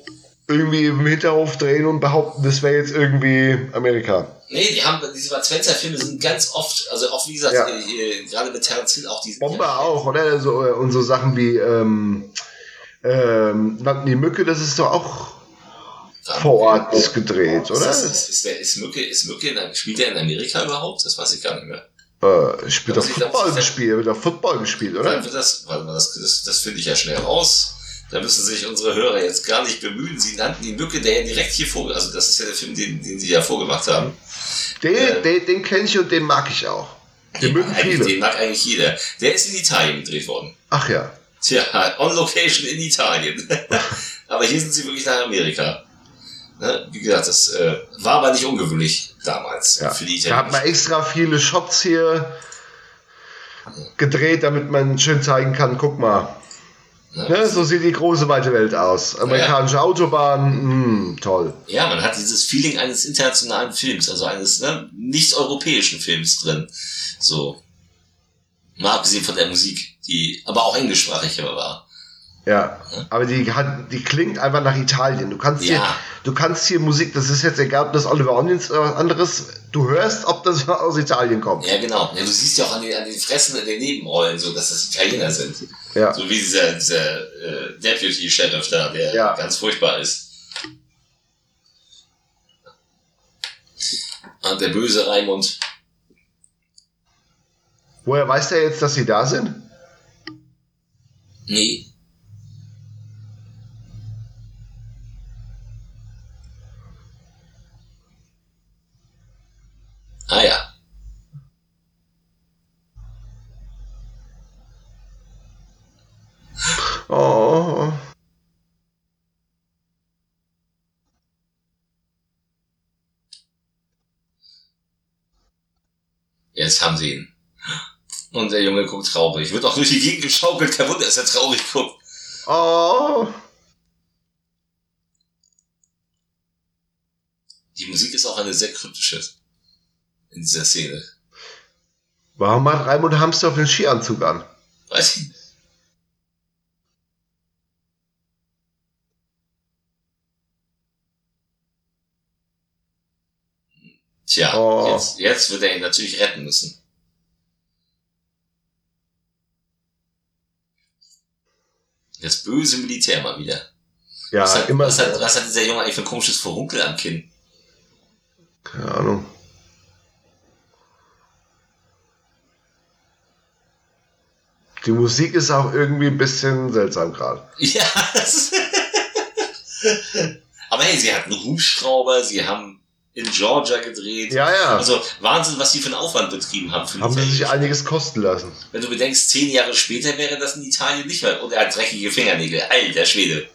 irgendwie im Hinterhof drehen und behaupten, das wäre jetzt irgendwie Amerika. Nee, die haben, diese Bud Spencer-Filme sind ganz oft, also auch wie gesagt, ja. gerade mit Terence Hill auch diese. Bomber ja, auch, oder? So, und so Sachen wie, ähm, ähm, die Mücke, das ist doch auch vor Ort gedreht, oder? Ist, ist, der, ist Mücke, ist Mücke, spielt er in Amerika überhaupt? Das weiß ich gar nicht mehr. Äh, spielt doch Football gespielt, doch Football gespielt, oder? Das, das, das, das finde ich ja schnell raus. Da müssen sich unsere Hörer jetzt gar nicht bemühen. Sie nannten die Mücke, der ja direkt hier vor, also das ist ja der Film, den, den sie ja vorgemacht haben. Den, äh, den, den kenne ich und den mag ich auch. Den, den mögen viele. Den mag eigentlich jeder. Der ist in Italien gedreht worden. Ach ja. Tja, on location in Italien. [laughs] Aber hier sind sie wirklich nach Amerika. Ne? Wie gesagt, das äh, war aber nicht ungewöhnlich damals ja. für die Italiener. Da hat man extra viele Shots hier gedreht, damit man schön zeigen kann, guck mal. Ja. Ne? So sieht die große weite Welt aus. Amerikanische ja. Autobahn, mh, hm, toll. Ja, man hat dieses Feeling eines internationalen Films, also eines ne, nicht-europäischen Films drin. So. Mal abgesehen von der Musik, die aber auch englischsprachig war. Ja, aber die hat, die klingt einfach nach Italien. Du kannst hier, du kannst hier Musik, das ist jetzt egal, ob das Oliver Onions oder was anderes, du hörst, ob das [laughs] aus Italien kommt. Ja, genau. Ja, du siehst ja auch an den, an den Fressen in den Nebenrollen so, dass das Italiener sind. Ja. So wie dieser, dieser äh, Deputy Sheriff da, der ja. ganz furchtbar ist. Und der böse Raimund. Woher weiß der jetzt, dass sie da sind? Nee. Ah ja. Oh. Jetzt haben sie ihn. Und der Junge guckt traurig. Wird auch durch die Gegend geschaukelt. Kein Wunder, dass er traurig guckt. Oh. Die Musik ist auch eine sehr kryptische in dieser Szene. Warum hat Raimund Hamsdorf den Skianzug an? Weiß ich Tja, oh. jetzt, jetzt wird er ihn natürlich retten müssen. Das böse Militär mal wieder. Ja, was hat, immer. Was hat, was hat dieser Junge eigentlich für ein komisches Verunkel am Kinn? Keine Ahnung. Die Musik ist auch irgendwie ein bisschen seltsam gerade. [laughs] Ja. [laughs] Aber hey, sie hatten Hubschrauber, sie haben in Georgia gedreht. Ja, ja. Also Wahnsinn, was die für einen Aufwand betrieben haben. Für haben sie sich einiges kosten lassen. Wenn du bedenkst, zehn Jahre später wäre das in Italien nicht mehr. Und er hat dreckige Fingernägel. Alter Schwede.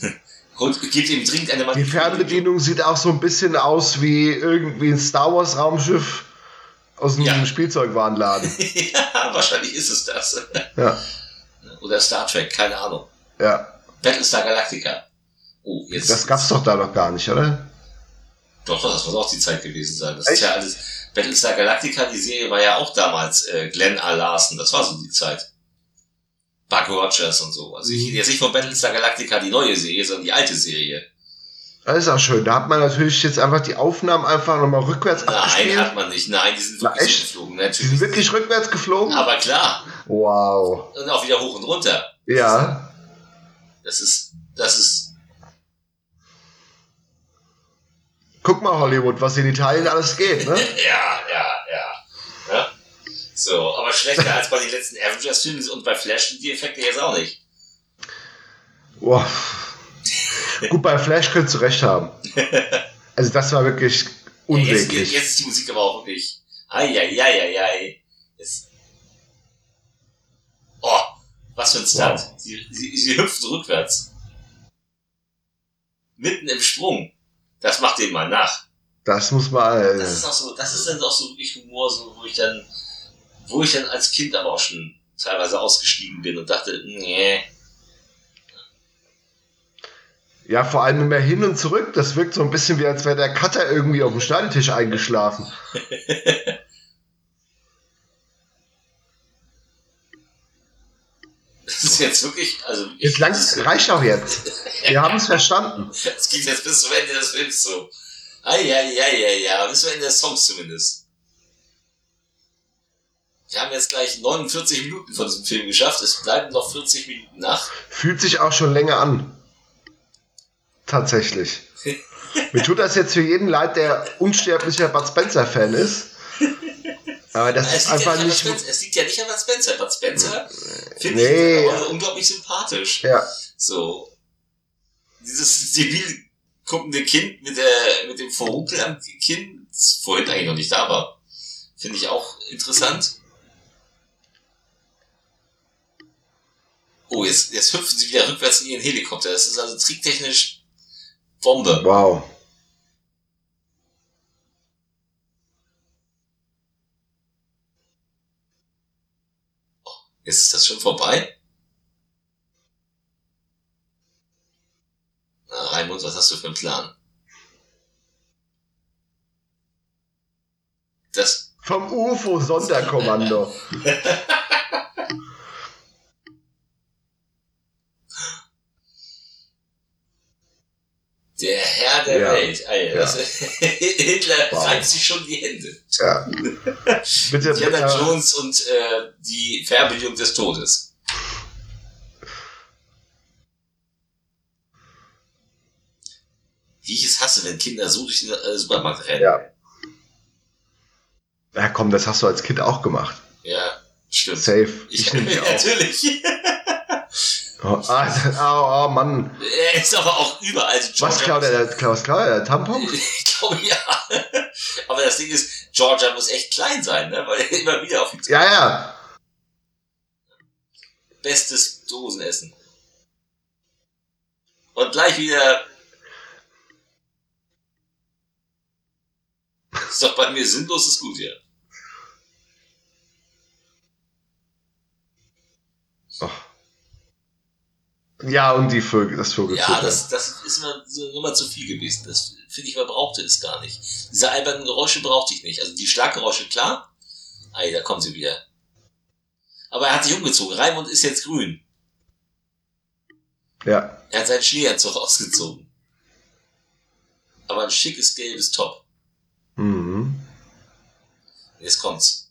[laughs] Und gibt ihm dringend eine Die Fernbedienung sieht auch so ein bisschen aus wie irgendwie ein Star Wars Raumschiff aus einem ja. Spielzeugwarenladen. [laughs] ja, wahrscheinlich ist es das. Ja. Oder Star Trek, keine Ahnung. Ja. Battlestar Galactica. Oh, jetzt. Das gab's doch da noch gar nicht, oder? Doch, das muss auch die Zeit gewesen sein. Das Echt? ist ja alles. Battlestar Galactica, die Serie war ja auch damals äh, Glenn A. Larson, das war so die Zeit. Buck Rogers und so. Also ich rede jetzt nicht von Battlestar Galactica, die neue Serie, sondern die alte Serie. Das ist auch schön. Da hat man natürlich jetzt einfach die Aufnahmen einfach nochmal rückwärts Nein, abgespielt. Nein, hat man nicht. Nein, die sind wirklich echt? geflogen. Natürlich. Die sind wirklich rückwärts geflogen? Aber klar. Wow. Und auch wieder hoch und runter. Ja. Das ist, das ist. Guck mal, Hollywood, was in Italien alles geht, ne? [laughs] ja, ja, ja. ja? So, aber schlechter als bei den letzten Avengers-Filmen und bei Flash sind die Effekte jetzt auch nicht. Boah. Gut, bei Flash könntest du recht haben. [laughs] Also das war wirklich unweglich. Ja, jetzt, jetzt, ist die Musik aber auch wirklich. Eieieiei. Oh, was für ein Start. Wow. Sie, sie, sie hüpft rückwärts. Mitten im Sprung. Das macht dem mal nach. Das muss man. Äh, das ist auch so, das ist dann doch so wirklich Humor, so, wo ich dann, wo ich dann als Kind aber auch schon teilweise ausgestiegen bin und dachte, nee, ja, vor allem mehr hin und zurück. Das wirkt so ein bisschen wie, als wäre der Cutter irgendwie auf dem Schneidetisch eingeschlafen. [laughs] Das ist jetzt wirklich, also. Jetzt lang, reicht auch jetzt. Wir [laughs] haben es verstanden. Es geht jetzt bis zum Ende des Films so. Ah, ja, ja, ja, ja, bis zum Ende des Songs zumindest. Wir haben jetzt gleich 49 Minuten von diesem Film geschafft. Es bleiben noch 40 Minuten nach. Fühlt sich auch schon länger an. Tatsächlich. [laughs] Mir tut das jetzt für jeden leid, der unsterblicher Bud Spencer-Fan ist. [laughs] Aber das ist einfach ja nicht. Spencer, es liegt ja nicht an Bud Spencer. Bud Spencer finde nee. ich unglaublich sympathisch. Ja. So. Dieses zibil guckende Kind mit, der, mit dem Verrumpel am Kinn, das vorhin eigentlich noch nicht da war, finde ich auch interessant. Oh, jetzt, jetzt hüpfen sie wieder rückwärts in ihren Helikopter. Das ist also tricktechnisch Bombe. Wow. Jetzt ist das schon vorbei? Na, Raimund, was hast du für einen Plan? Das. Vom UFO-Sonderkommando. [laughs] Der ja. Welt. Alter, ja. [laughs] Hitler wow. reibt sich schon die Hände. Ja. [laughs] Bitte, Indiana bitte. Jones und äh, die Färbelung des Todes. Wie ich es hasse, wenn Kinder so durch den äh, Supermarkt rennen. Ja. Ja, komm, das hast du als Kind auch gemacht. Ja, stimmt. Safe. Ich, ich nehme [laughs] auch. Natürlich. Oh, ah, oh, oh, Mann. Er ist aber auch überall. Georgia was klaut er? Was klaut er? Tampon? [laughs] Ich glaube ja. Aber das Ding ist, Georgia muss echt klein sein, ne? weil er immer wieder auf ihn Ja, ja. Bestes Dosenessen. Und gleich wieder. Ist doch bei mir sinnlos, ist gut hier. Ja, und die Vögel, das Vögel. Ja, das, das ist mir so immer zu viel gewesen. Das finde ich, man brauchte es gar nicht. Diese albernen Geräusche brauchte ich nicht. Also die Schlaggeräusche, klar. Ei, da kommen sie wieder. Aber er hat sich umgezogen. Raimund ist jetzt grün. Ja. Er hat seinen Schneeanzug [laughs] ausgezogen. Aber ein schickes gelbes Top. Mhm. Jetzt kommt's.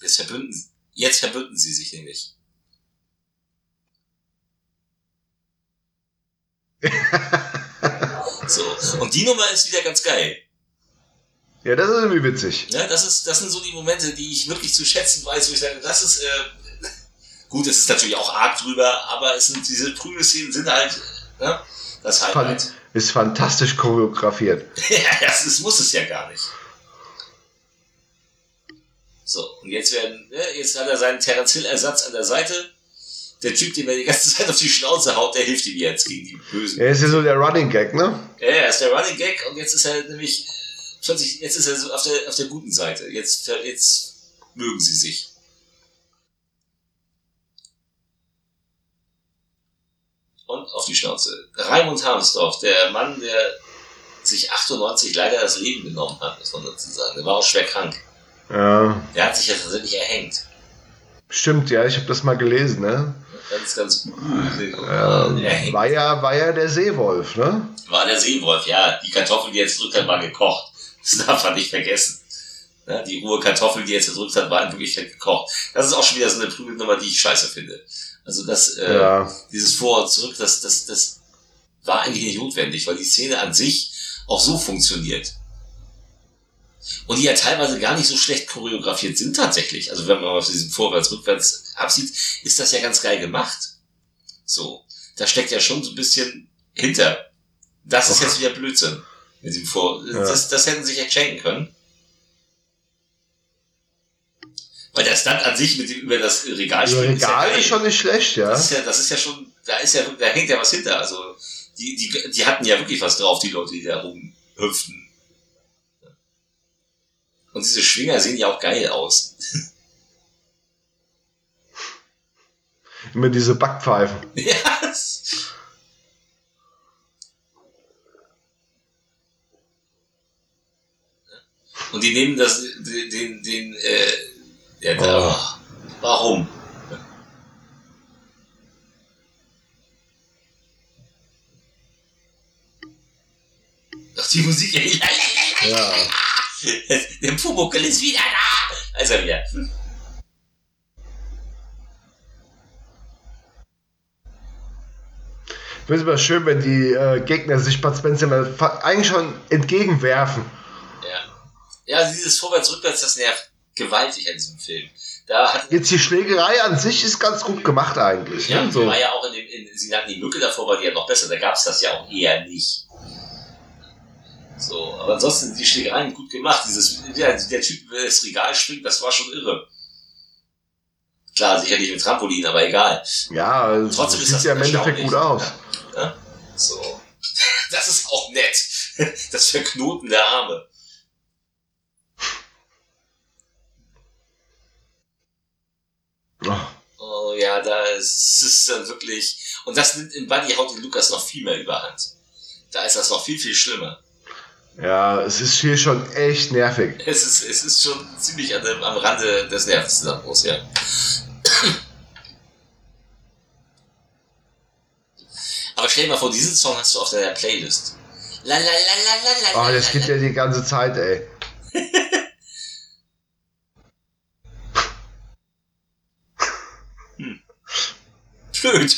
Jetzt verbünden, jetzt verbünden sie sich nämlich. [laughs] so. Und die Nummer ist wieder ganz geil. Ja, das ist irgendwie witzig. Ja, das, ist, das sind so die Momente, die ich wirklich zu schätzen weiß, wo ich sage, das ist, äh, [laughs] gut, es ist natürlich auch arg drüber, aber es sind diese Prügelszenen sind halt, ne, das Highlight. Ist fantastisch choreografiert. [laughs] ja, das, das muss es ja gar nicht. So, und jetzt werden, ne, jetzt hat er seinen Terence Hill-Ersatz an der Seite. Der Typ, den er die ganze Zeit auf die Schnauze haut, der hilft ihm jetzt gegen die Bösen. Er ist ja so der Running Gag, ne? Ja, er ist der Running Gag und jetzt ist er nämlich plötzlich, jetzt ist er so auf der, auf der guten Seite. Jetzt, jetzt mögen sie sich. Und auf die Schnauze. Raimund Harmsdorf, der Mann, der sich 98 leider das Leben genommen hat, muss man dazu sagen. Der war auch schwer krank. Ja. Der hat sich ja tatsächlich erhängt. Stimmt, ja, ich habe das mal gelesen, ne? Ganz, ganz gut. Ja, war, ja, war ja der Seewolf, ne? War der Seewolf, ja. Die Kartoffeln, die jetzt drückt hat, war gekocht. Das darf man nicht vergessen. Ja, die rohe Kartoffel, die jetzt gedrückt hat, war in Wirklichkeit gekocht. Das ist auch schon wieder so eine Prügelnummer, die ich scheiße finde. Also das, äh, ja. dieses Vor und Zurück, das, das, das war eigentlich nicht notwendig, weil die Szene an sich auch so funktioniert. Und die ja teilweise gar nicht so schlecht choreografiert sind tatsächlich. Also wenn man auf diesem Vorwärts, Rückwärts absieht, ist das ja ganz geil gemacht. So. Da steckt ja schon so ein bisschen hinter. Das ist jetzt wieder Blödsinn. Mit dem Vor ja. das, das hätten sie sich echt schenken können. Weil der Stunt an sich mit dem, über das Regal springt. Regal ist, ja ist, schon nicht schlecht, ja. Das ist ja, das ist ja schon, da ist ja, da hängt ja was hinter. Also, die, die, die hatten ja wirklich was drauf, die Leute, die da rumhüpften. Und diese Schwinger sehen ja auch geil aus. Immer diese Backpfeifen. [laughs] Ja. Und die nehmen das, den, den, den äh, ja, da, oh. warum? Ach, die Musik, ja. Der Pumuckel ist wieder da! Also wieder. Ich finde es immer schön, wenn die äh, Gegner sich Bud Spencer eigentlich schon entgegenwerfen. Ja, dieses Vorwärts-Rückwärts, das nervt gewaltig an diesem Film. Da hat Jetzt die Schlägerei an sich ist ganz gut gemacht eigentlich. Ja, ne? so. war ja auch in dem, in, sie nannten die Mücke davor, war die ja noch besser, da gab es das ja auch eher nicht. So, aber ansonsten sind die Schlägereien gut gemacht. Dieses, ja, der Typ, der das Regal springt, das war schon irre. Klar, sicherlich mit Trampolin, aber egal. Ja, also trotzdem sieht ist das ja im Endeffekt gut aus. Ja? Ja? So. [laughs] Das ist auch nett. [laughs] Das Verknoten der Arme. Oh ja, da ist es dann wirklich. Und das nimmt in Buddy haut den Lukas noch viel mehr überhand. Da ist das noch viel, viel schlimmer. Ja, es ist hier schon echt nervig. Es ist, es ist schon ziemlich an dem, am Rande des Nervenzusammenbruchs, ja. Aber stell dir mal vor, diesen Song hast du auf deiner Playlist. La la la la la la. Oh, das geht ja die ganze Zeit, ey. blöd.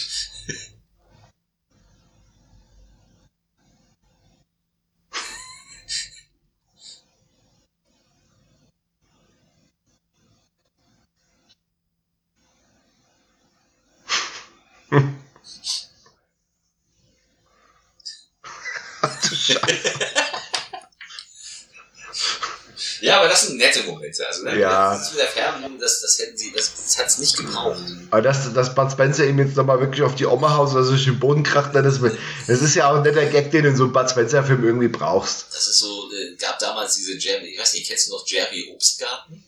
Ja, aber das sind nette Momente. Also, ne? ja. das mit der Färbung, das, hätten sie, das, das hat es nicht gebraucht. Aber dass, dass Bud Spencer ihm jetzt nochmal wirklich auf die Oma haut oder durch den Boden kracht, das, das ist ja auch ein netter Gag, den du in so einem Bud Spencer-Film irgendwie brauchst. Das ist so, äh, gab damals diese Jerry, ich weiß nicht, kennst du noch Jerry Obstgarten?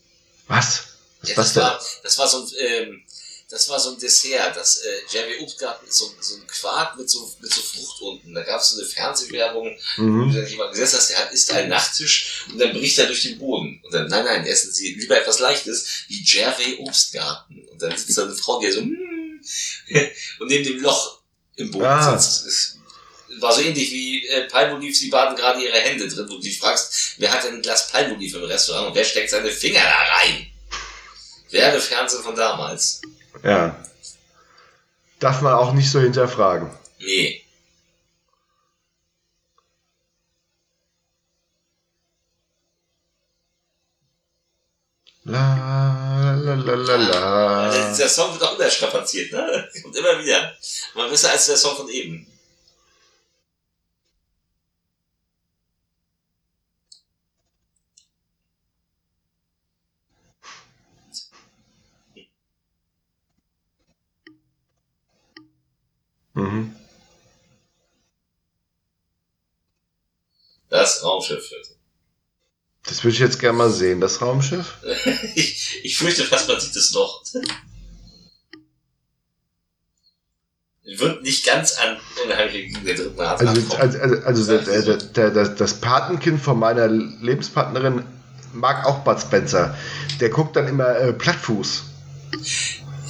Was? Was ja, das, war, das war so ein, ähm, das war so ein Dessert. Das äh, Jerry Obstgarten ist so, so ein Quark mit so, mit so Frucht unten. Da gab es so eine Fernsehwerbung, mhm. wo dann jemand gesessen hast, der hat, isst einen Nachtisch und dann bricht er durch den Boden. Und dann, nein, nein, essen Sie lieber etwas Leichtes, wie Jerry Obstgarten. Und dann sitzt da eine Frau, die so, mm, [laughs] und neben dem Loch im Boden ah. sitzt. Das war so ähnlich wie äh, Palmolive, sie baden gerade ihre Hände drin, wo du fragst, wer hat denn ein Glas Palmolive im Restaurant und wer steckt seine Finger da rein? Werbefernsehen von damals. Ja. Darf man auch nicht so hinterfragen. Nee. La, la, la, la, la. Der Song wird auch wieder strapaziert, ne? Kommt immer wieder. Man besser als der Song von eben. Mhm. Das Raumschiff. Das würde ich jetzt gerne mal sehen, das Raumschiff. [laughs] ich, ich fürchte fast, man sieht es noch. Wird nicht ganz an unheimlich der dritten Nase Also, also, also, also der, der, der, das Patenkind von meiner Lebenspartnerin mag auch Bud Spencer. Der guckt dann immer äh, Plattfuß.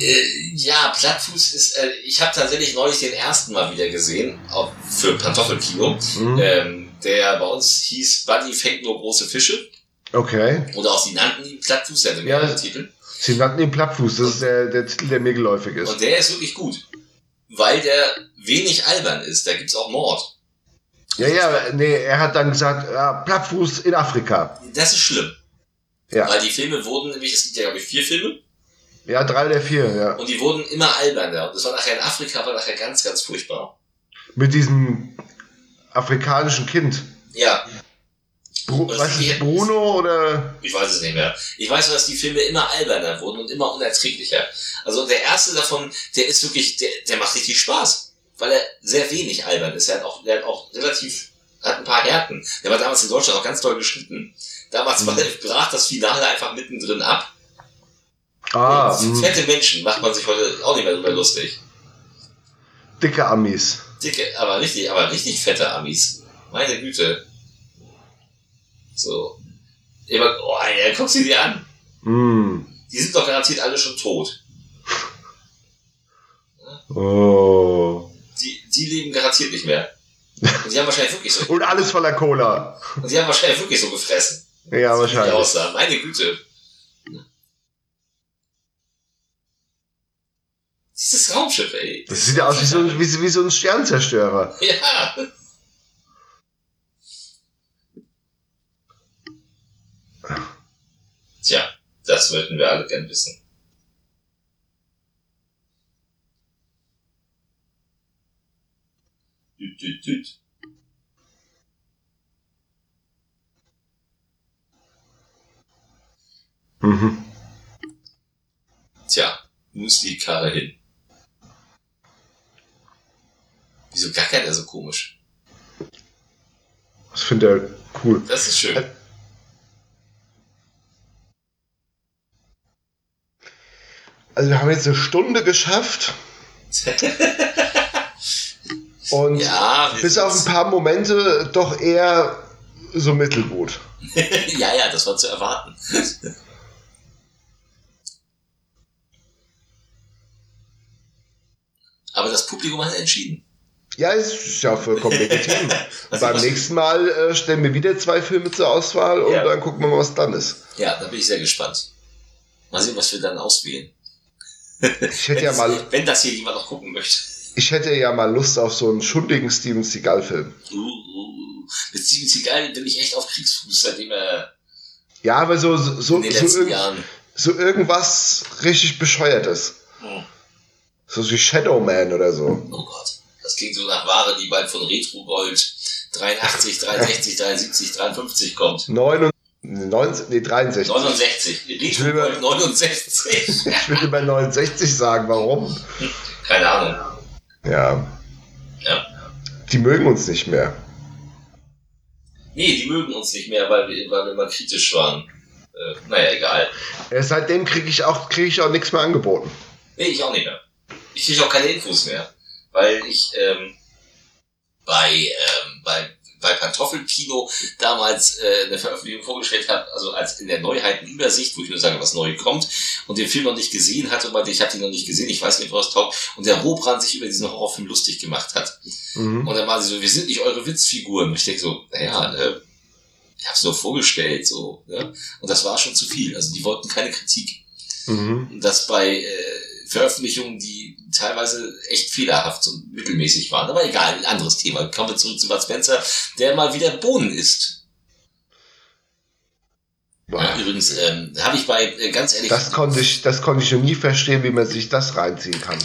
Äh, ja, Plattfuß ist, äh, ich habe tatsächlich neulich den ersten Mal wieder gesehen, auch für Pantoffelkino. Mhm. Ähm, der bei uns hieß Buddy fängt nur große Fische. Okay. Oder auch sie nannten ihn Plattfuß, der hatte ja, mehrere Titel. Sie nannten ihn Plattfuß, das ist der, der Titel, der mir geläufig ist. Und der ist wirklich gut. Weil der wenig albern ist. Da gibt's auch Mord. Ja, ja, nee, er hat dann gesagt, ja, Plattfuß in Afrika. Das ist schlimm. Ja. Weil die Filme wurden, nämlich, es gibt ja, glaube ich, vier Filme. Ja, drei der vier, ja. Und die wurden immer alberner. Und das war nachher in Afrika, war nachher ganz, ganz furchtbar. Mit diesem afrikanischen Kind. Ja. Bru was ist Bruno oder? Ich weiß es nicht mehr. Ich weiß nur, dass die Filme immer alberner wurden und immer unerträglicher. Also der erste davon, der ist wirklich, der, der macht richtig Spaß. Weil er sehr wenig albern ist. Er hat auch, der hat auch relativ, hat ein paar Härten. Der war damals in Deutschland auch ganz toll geschnitten. Damals mhm. [laughs] brach das Finale einfach mittendrin ab. Ah, und fette Menschen macht man sich heute auch nicht mehr drüber lustig. Dicke Amis. Dicke, aber richtig, aber richtig fette Amis. Meine Güte. So. Immer, oh, ja, guck sie dir an. Mm. Die sind doch garantiert alle schon tot. [laughs] Oh. Die, die leben garantiert nicht mehr. Und die haben wahrscheinlich wirklich so. [laughs] Und alles voller Cola. Und die haben wahrscheinlich wirklich so gefressen. Ja, wahrscheinlich. Aussahen. Meine Güte. Dieses Raumschiff, ey. Das sieht ja aus wie so, ein, wie, wie so ein Sternzerstörer. [laughs] Ja. Tja, das wollten wir alle gern wissen. Düt, düt, düt. Mhm. Tja, muss die Karre hin. Wieso gackert er so komisch? Das finde er cool. Das ist schön. Also wir haben jetzt eine Stunde geschafft. [laughs] Und ja, bis auf ein paar Momente doch eher so mittelgut. [laughs] ja, ja, das war zu erwarten. [laughs] Aber das Publikum hat entschieden. Ja, es ist ja vollkommen legitim. [laughs] Beim nächsten Mal äh, stellen wir wieder zwei Filme zur Auswahl und ja. dann gucken wir mal, was dann ist. Ja, da bin ich sehr gespannt. Mal sehen, was wir dann auswählen. Ich hätte ja mal. wenn das hier jemand noch gucken möchte. Ich hätte ja mal Lust auf so einen schundigen Steven Seagal-Film. Uh, uh, mit Steven Seagal bin ich echt auf Kriegsfuß, seitdem er. Ja, aber so, so, so, so, irg so irgendwas richtig Bescheuertes. Hm. So wie Shadow Man oder so. Oh Gott. Das klingt so nach Ware, die bald von Retro Gold 83, 63, 73, 53 kommt. 9, 19, nee, 63. 69. Retro Gold 69. ich würde bei 69 sagen. Warum? Keine Ahnung. Ja. Ja. Die mögen uns nicht mehr. Nee, die mögen uns nicht mehr, weil wir, weil wir mal kritisch waren. Äh, naja, egal. Ja, seitdem kriege ich auch, krieg ich auch nichts mehr angeboten. Nee, ich auch nicht mehr. Ich kriege auch keine Infos mehr weil ich ähm, bei, ähm, bei, bei Pantoffelkino damals äh, eine Veröffentlichung vorgestellt habe, also als in der Neuheitenübersicht, wo ich nur sage, was neu kommt, und den Film noch nicht gesehen hatte und meinte, ich habe ihn noch nicht gesehen, ich weiß nicht, was taugt, und der Hobrand sich über diesen Horrorfilm lustig gemacht hat. Mhm. Und dann war sie so, wir sind nicht eure Witzfiguren. Und ich denke so, naja, äh, ich habe es nur vorgestellt, so, ne? Und das war schon zu viel. Also die wollten keine Kritik. Mhm. Das bei äh, Veröffentlichungen, die teilweise echt fehlerhaft und mittelmäßig waren. Aber egal, ein anderes Thema. Kommen wir zurück zu Bud Spencer, der mal wieder Bohnen isst. Ja, übrigens, ähm, habe ich bei, äh, ganz ehrlich. Das konnte ich, das konnte ich noch nie verstehen, wie man sich das reinziehen kann.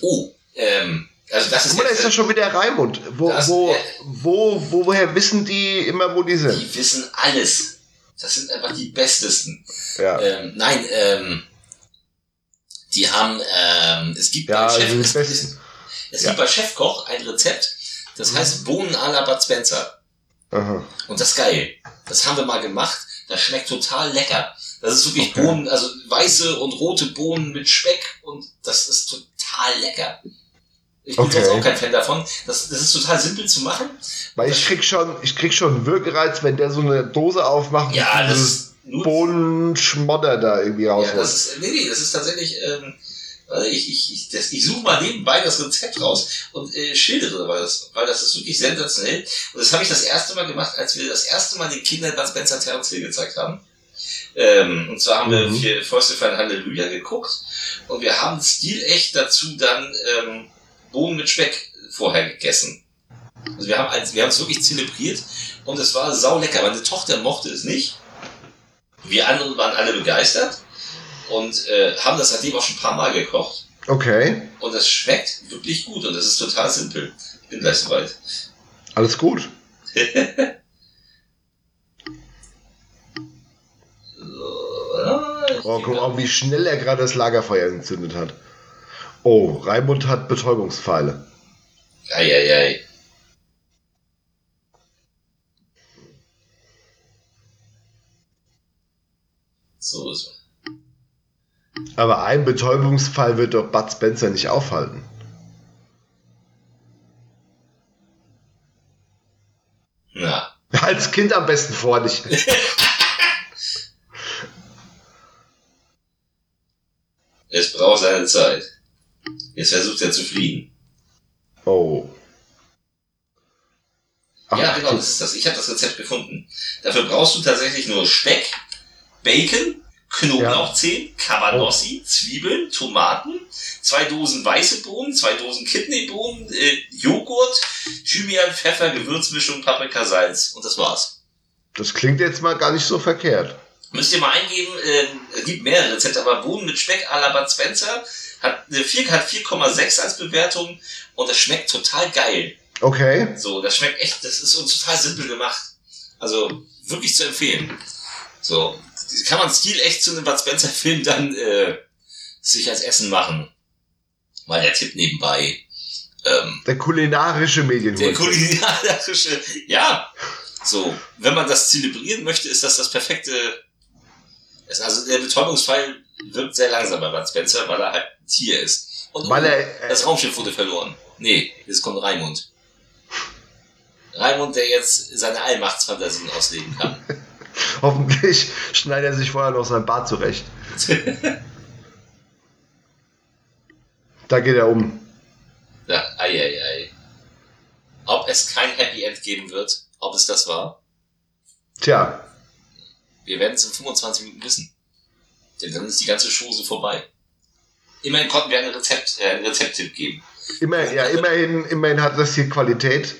Oh, ähm, also das ist. Guck mal, da ist ja schon wieder Raimund. Wo, das, wo, äh, wo, wo, woher wissen die immer, wo die sind? Die wissen alles. Das sind einfach die Bestesten. Ja. Ähm, nein, ähm, die haben, ähm, es gibt ja, bei Chef, es, es, [laughs] es ja. gibt bei Chefkoch ein Rezept, das mhm. heißt Bohnen à la Bud Spencer. Aha. Und das ist geil. Das haben wir mal gemacht. Das schmeckt total lecker. Das ist wirklich okay. Bohnen, also weiße und rote Bohnen mit Speck und das ist total lecker. Ich bin okay. jetzt auch kein Fan davon. Das, das ist total simpel zu machen. Weil ich krieg schon, ich krieg schon Würgereiz, wenn der so eine Dose aufmacht. Ja, das ist Bohnenschmodder da irgendwie raus. Ja, das ist, nee, nee, das ist tatsächlich, ähm, ich, ich, ich, das, ich suche mal nebenbei das Rezept raus und äh, schildere, weil das, weil das ist wirklich sensationell. Und das habe ich das erste Mal gemacht, als wir das erste Mal den Kindern Bud Spencer Terence Hill gezeigt haben. Ähm, und zwar haben mhm. wir für First of Halleluja geguckt und wir haben stilecht dazu dann ähm, Bohnen mit Speck vorher gegessen. Also wir haben wir haben es wirklich zelebriert und es war sau lecker. Meine Tochter mochte es nicht. Wir anderen waren alle begeistert und äh, haben das seitdem auch schon ein paar Mal gekocht. Okay. Und es schmeckt wirklich gut und es ist total simpel. Ich bin gleich soweit. Alles gut. [laughs] oh, guck mal, wie schnell er gerade das Lagerfeuer entzündet hat. Oh, Raimund hat Betäubungspfeile. Eieiei. Ei, ei. So ist es. Aber ein Betäubungsfall wird doch Bud Spencer nicht aufhalten. Ja. [laughs] Als Kind am besten vor dich. [laughs] es braucht seine Zeit. Jetzt versucht er zu fliehen. Oh. Ach, ja, genau, das ist das. Ich habe das Rezept gefunden. Dafür brauchst du tatsächlich nur Speck, Bacon, Knoblauchzehen, ja. Cabanossi, oh. Zwiebeln, Tomaten, zwei Dosen weiße Bohnen, zwei Dosen Kidneybohnen, äh, Joghurt, Thymian, Pfeffer, Gewürzmischung, Paprika, Salz. Und das war's. Das klingt jetzt mal gar nicht so verkehrt. Müsst ihr mal eingeben, äh, es gibt mehrere Rezepte, aber Bohnen mit Speck à la Bud Spencer hat eine 4, hat 4,6 als Bewertung und das schmeckt total geil. Okay. So, das schmeckt echt, das ist uns total simpel gemacht. Also wirklich zu empfehlen. So, kann man Stil echt zu einem Bud Spencer Film dann äh, sich als Essen machen. Weil der Tipp nebenbei. Ähm, der kulinarische Medien. Der kulinarische, ja. So, wenn man das zelebrieren möchte, ist das das perfekte. Also der Betäubungsfall wirkt sehr langsam bei Bud Spencer, weil er halt ein Tier ist. Und weil er, äh, das Raumschiff wurde verloren. Nee, jetzt kommt Raimund. Raimund, der jetzt seine Allmachtsfantasien ausleben kann. [laughs] [laughs] Hoffentlich schneidet er sich vorher noch sein Bart zurecht. [laughs] da geht er um. Ja, ei, ei, ei. Ob es kein Happy End geben wird, ob es das war? Tja. Wir werden es in 25 Minuten wissen. Denn dann ist die ganze Chose vorbei. Immerhin konnten wir ein Rezept, äh, einen Rezepttipp geben. Immer, ja, immerhin, immerhin hat das hier Qualität.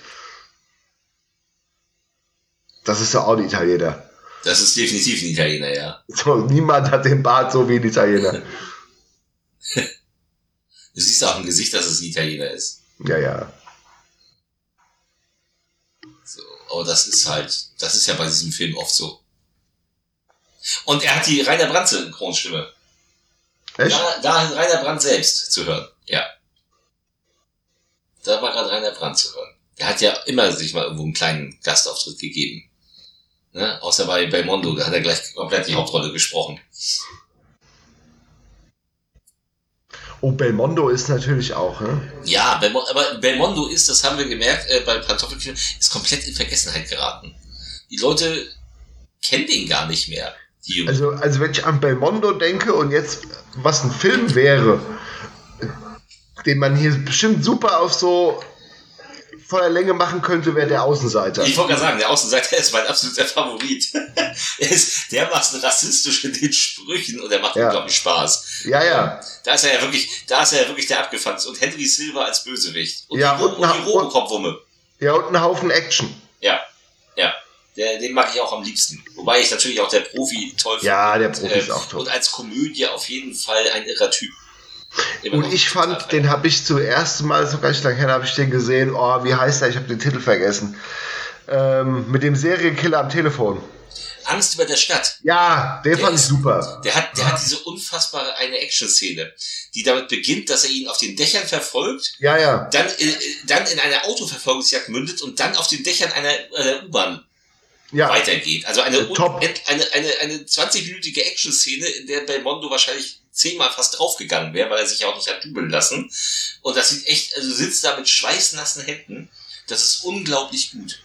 Das ist ja auch ein Italiener. Das ist definitiv ein Italiener, ja. So, niemand hat den Bart so wie ein Italiener. [laughs] du siehst auch im Gesicht, dass es ein Italiener ist. Ja, ja. So, aber das ist halt, das ist ja bei diesem Film oft so. Und er hat die Rainer Brandt Synchronstimme. Echt? Da, da Rainer Brandt selbst zu hören, ja. Da war gerade Rainer Brandt zu hören. Er hat ja immer sich mal irgendwo einen kleinen Gastauftritt gegeben. Ne? Außer bei Belmondo, da hat er gleich komplett die Hauptrolle gesprochen. Oh, Belmondo ist natürlich auch, ne? Ja, Belmo aber Belmondo ist, das haben wir gemerkt, äh, bei Pantoffelkino, ist komplett in Vergessenheit geraten. Die Leute kennen den gar nicht mehr. also, also wenn ich an Belmondo denke und jetzt, was ein Film wäre, den man hier bestimmt super auf so voller Länge machen könnte, wäre der Außenseiter. Ich wollte gerade sagen, der Außenseiter [laughs] ist mein absoluter Favorit. [laughs] ist dermaßen rassistisch in den Sprüchen und er macht ja. unglaublich Spaß. Ja, ja. Da ist er ja wirklich, da ist er ja wirklich der Abgefuckt. Und Henry Silver als Bösewicht. Und ja, die, und, und die Robocop-Wumme. Ja, und ein Haufen Action. Ja, ja. Der, den mag ich auch am liebsten. Wobei ich natürlich auch der Profi toll finde. Ja, der Profi ist auch toll. Und als Komödie auf jeden Fall ein irrer Typ. Immer und ich fand, den habe ich zuerst Mal, so ganz lange her, habe ich den gesehen. Oh, wie heißt der? Ich habe den Titel vergessen. Ähm, mit dem Serienkiller am Telefon. Angst über der Stadt. Ja, der, der fand ist, ich super. Der hat, der hat diese unfassbare eine Action-Szene, die damit beginnt, dass er ihn auf den Dächern verfolgt. Ja, ja. Dann, äh, dann in einer Autoverfolgungsjagd mündet und dann auf den Dächern einer, einer U-Bahn ja. weitergeht. Also eine, Top. eine, eine, eine 20-minütige Action-Szene, in der Belmondo wahrscheinlich zehnmal fast draufgegangen wäre, weil er sich auch nicht hat dubeln lassen. Und das sieht echt, also sitzt da mit schweißnassen Händen. Das ist unglaublich gut.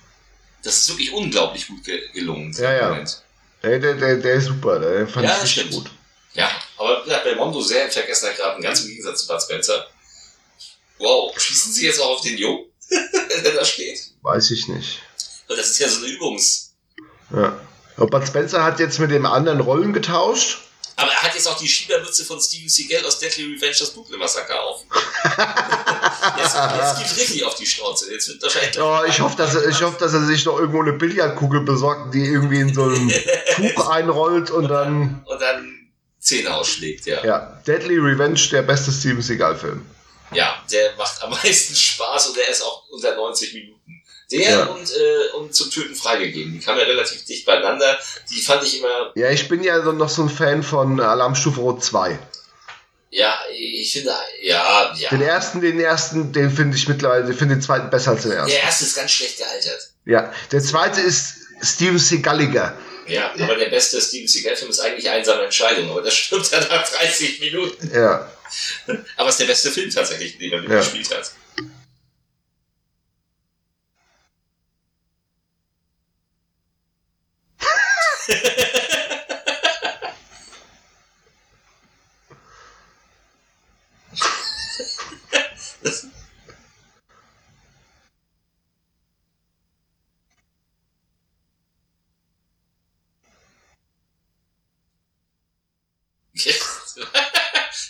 Das ist wirklich unglaublich gut ge gelungen. Ja, ja. Der, der, der, der ist super, der fand ja, ich richtig gut. Ja, aber ja, Belmondo sehr in Vergessenheit geraten, ganz im Gegensatz zu Bud Spencer. Wow, schießen Sie jetzt auch auf den Jungen, [laughs] der da steht? Weiß ich nicht. Das ist ja so eine Übungs... Ja. Und Bud Spencer hat jetzt mit dem anderen Rollen getauscht. Aber er hat jetzt auch die Schiebermütze von Steven Seagal aus Deadly Revenge das Brooklyn Massaker auf. [laughs] jetzt, jetzt gibt richtig auf die Schnauze. Jetzt wird wahrscheinlich oh, ich, hoffe, dass er, ich hoffe, dass er sich noch irgendwo eine Billardkugel besorgt, die irgendwie in so ein [laughs] Tuch einrollt und, und dann. Und dann Zähne ausschlägt, ja. Ja, Deadly Revenge, der beste Steven Seagal-Film. Ja, der macht am meisten Spaß und der ist auch unter 90 Minuten. Der ja. und, äh, und zum Töten freigegeben. Die kamen ja relativ dicht beieinander. Die fand ich immer. Ja, ich bin ja noch so ein Fan von Alarmstufe Rot 2. Ja, ich finde, ja, ja. Den ersten, den ersten, den finde ich mittlerweile, ich finde den zweiten besser als den ersten. Der erste ist ganz schlecht gealtert. Ja, der zweite ist Steven Seagaliger. Ja, aber der beste Steven Seagal-Film ist eigentlich einsame Entscheidung, aber das stimmt ja nach 30 Minuten. Ja. aber es ist der beste Film tatsächlich, den er ja. gespielt hat.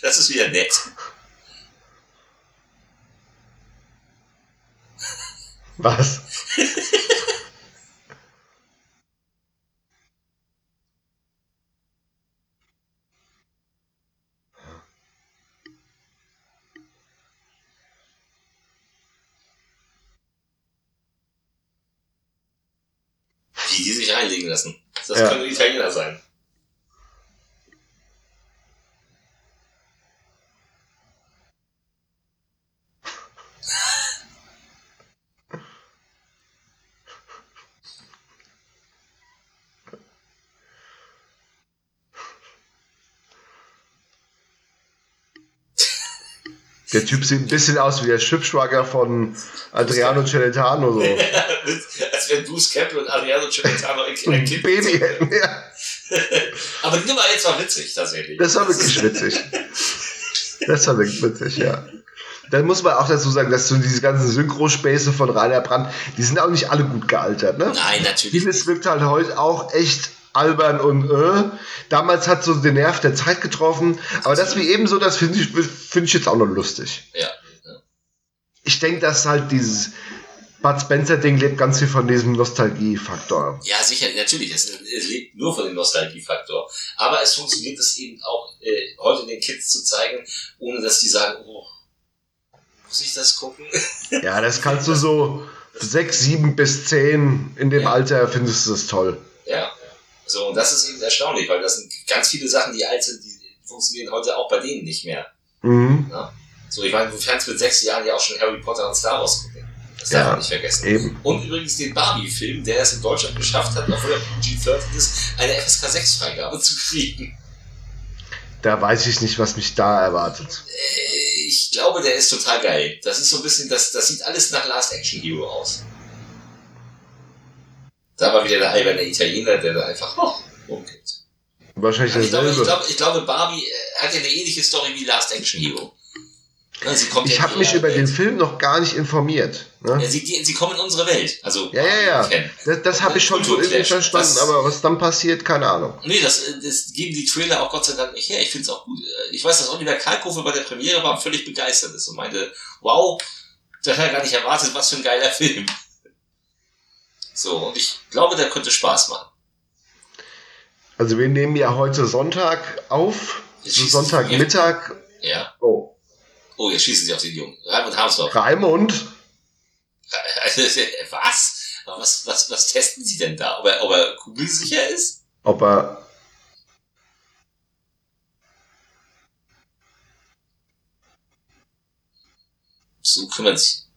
das ist wieder nett. Was? Wie die sich reinlegen lassen. Das ja. können Italiener sein. Der Typ sieht ein bisschen aus wie der Schiffschwager von Adriano Celentano. So. [laughs] Als wenn Bruce Campbell und Adriano Celentano ein, ein Kind Baby hätten, [laughs] ja. Aber die Nummer jetzt war witzig, tatsächlich. Das war wirklich witzig. Das war wirklich witzig, ja. Dann muss man auch dazu sagen, dass so diese ganzen Synchrospäße von Rainer Brandt, die sind auch nicht alle gut gealtert, ne? Nein, natürlich. Vieles wirkt halt heute auch echt albern und äh. Damals hat so den Nerv der Zeit getroffen. Aber das wie ebenso, das finde ich, find ich jetzt auch noch lustig. Ja. ja. Ich denke, dass halt dieses Bud Spencer-Ding lebt ganz viel von diesem Nostalgiefaktor. Ja, sicher, natürlich. Es, es, lebt nur von dem Nostalgiefaktor. Aber es funktioniert es eben auch, äh, heute den Kids zu zeigen, ohne dass die sagen, oh, muss ich das gucken? [laughs] Ja, das kannst du so sechs, sieben bis zehn in dem ja. Alter findest du das toll. Ja. So, und das ist eben erstaunlich, weil das sind ganz viele Sachen, die alt sind, die funktionieren heute auch bei denen nicht mehr. Mhm. Ja? So, ich meine, du kannst mit sechs Jahren ja auch schon Harry Potter und Star Wars gucken. Das darf ja, man nicht vergessen. Eben. Und übrigens den Barbie-Film, der es in Deutschland geschafft hat, obwohl er PG-13 ist, eine FSK 6-Freigabe zu kriegen. Da weiß ich nicht, was mich da erwartet. Äh, ich glaube, der ist total geil. Das ist so ein bisschen, das, das sieht alles nach Last Action Hero aus. Da war wieder der alberne Italiener, der da einfach oh, umkippt. Wahrscheinlich also ich, glaube, ich, glaube, ich glaube, Barbie äh, hat ja eine ähnliche Story wie Last Action Hero. Ja, ich ja habe mich über Welt. den Film noch gar nicht informiert. Ne? Ja, sie, die, sie kommen in unsere Welt. Also, ja, ja, ja. Das, das habe ich schon so irgendwie verstanden, das, aber was dann passiert, keine Ahnung. Nee, das, das geben die Trailer auch Gott sei Dank nicht her. Ich finde es auch gut. Ich weiß, dass Oliver Kalkofe bei der Premiere war völlig begeistert ist und meinte, wow, das hat er gar nicht erwartet, was für ein geiler Film. So, und ich glaube, der könnte Spaß machen. Also wir nehmen ja heute Sonntag auf. So Sonntagmittag. Ja. Oh. Oh, jetzt schießen sie auf den Jungen. Raimund Harmsdorf. Raimund? [laughs] Was? Was, was, was testen sie denn da? Ob er, ob er kugelsicher ist? Ob er. So kümmert sich.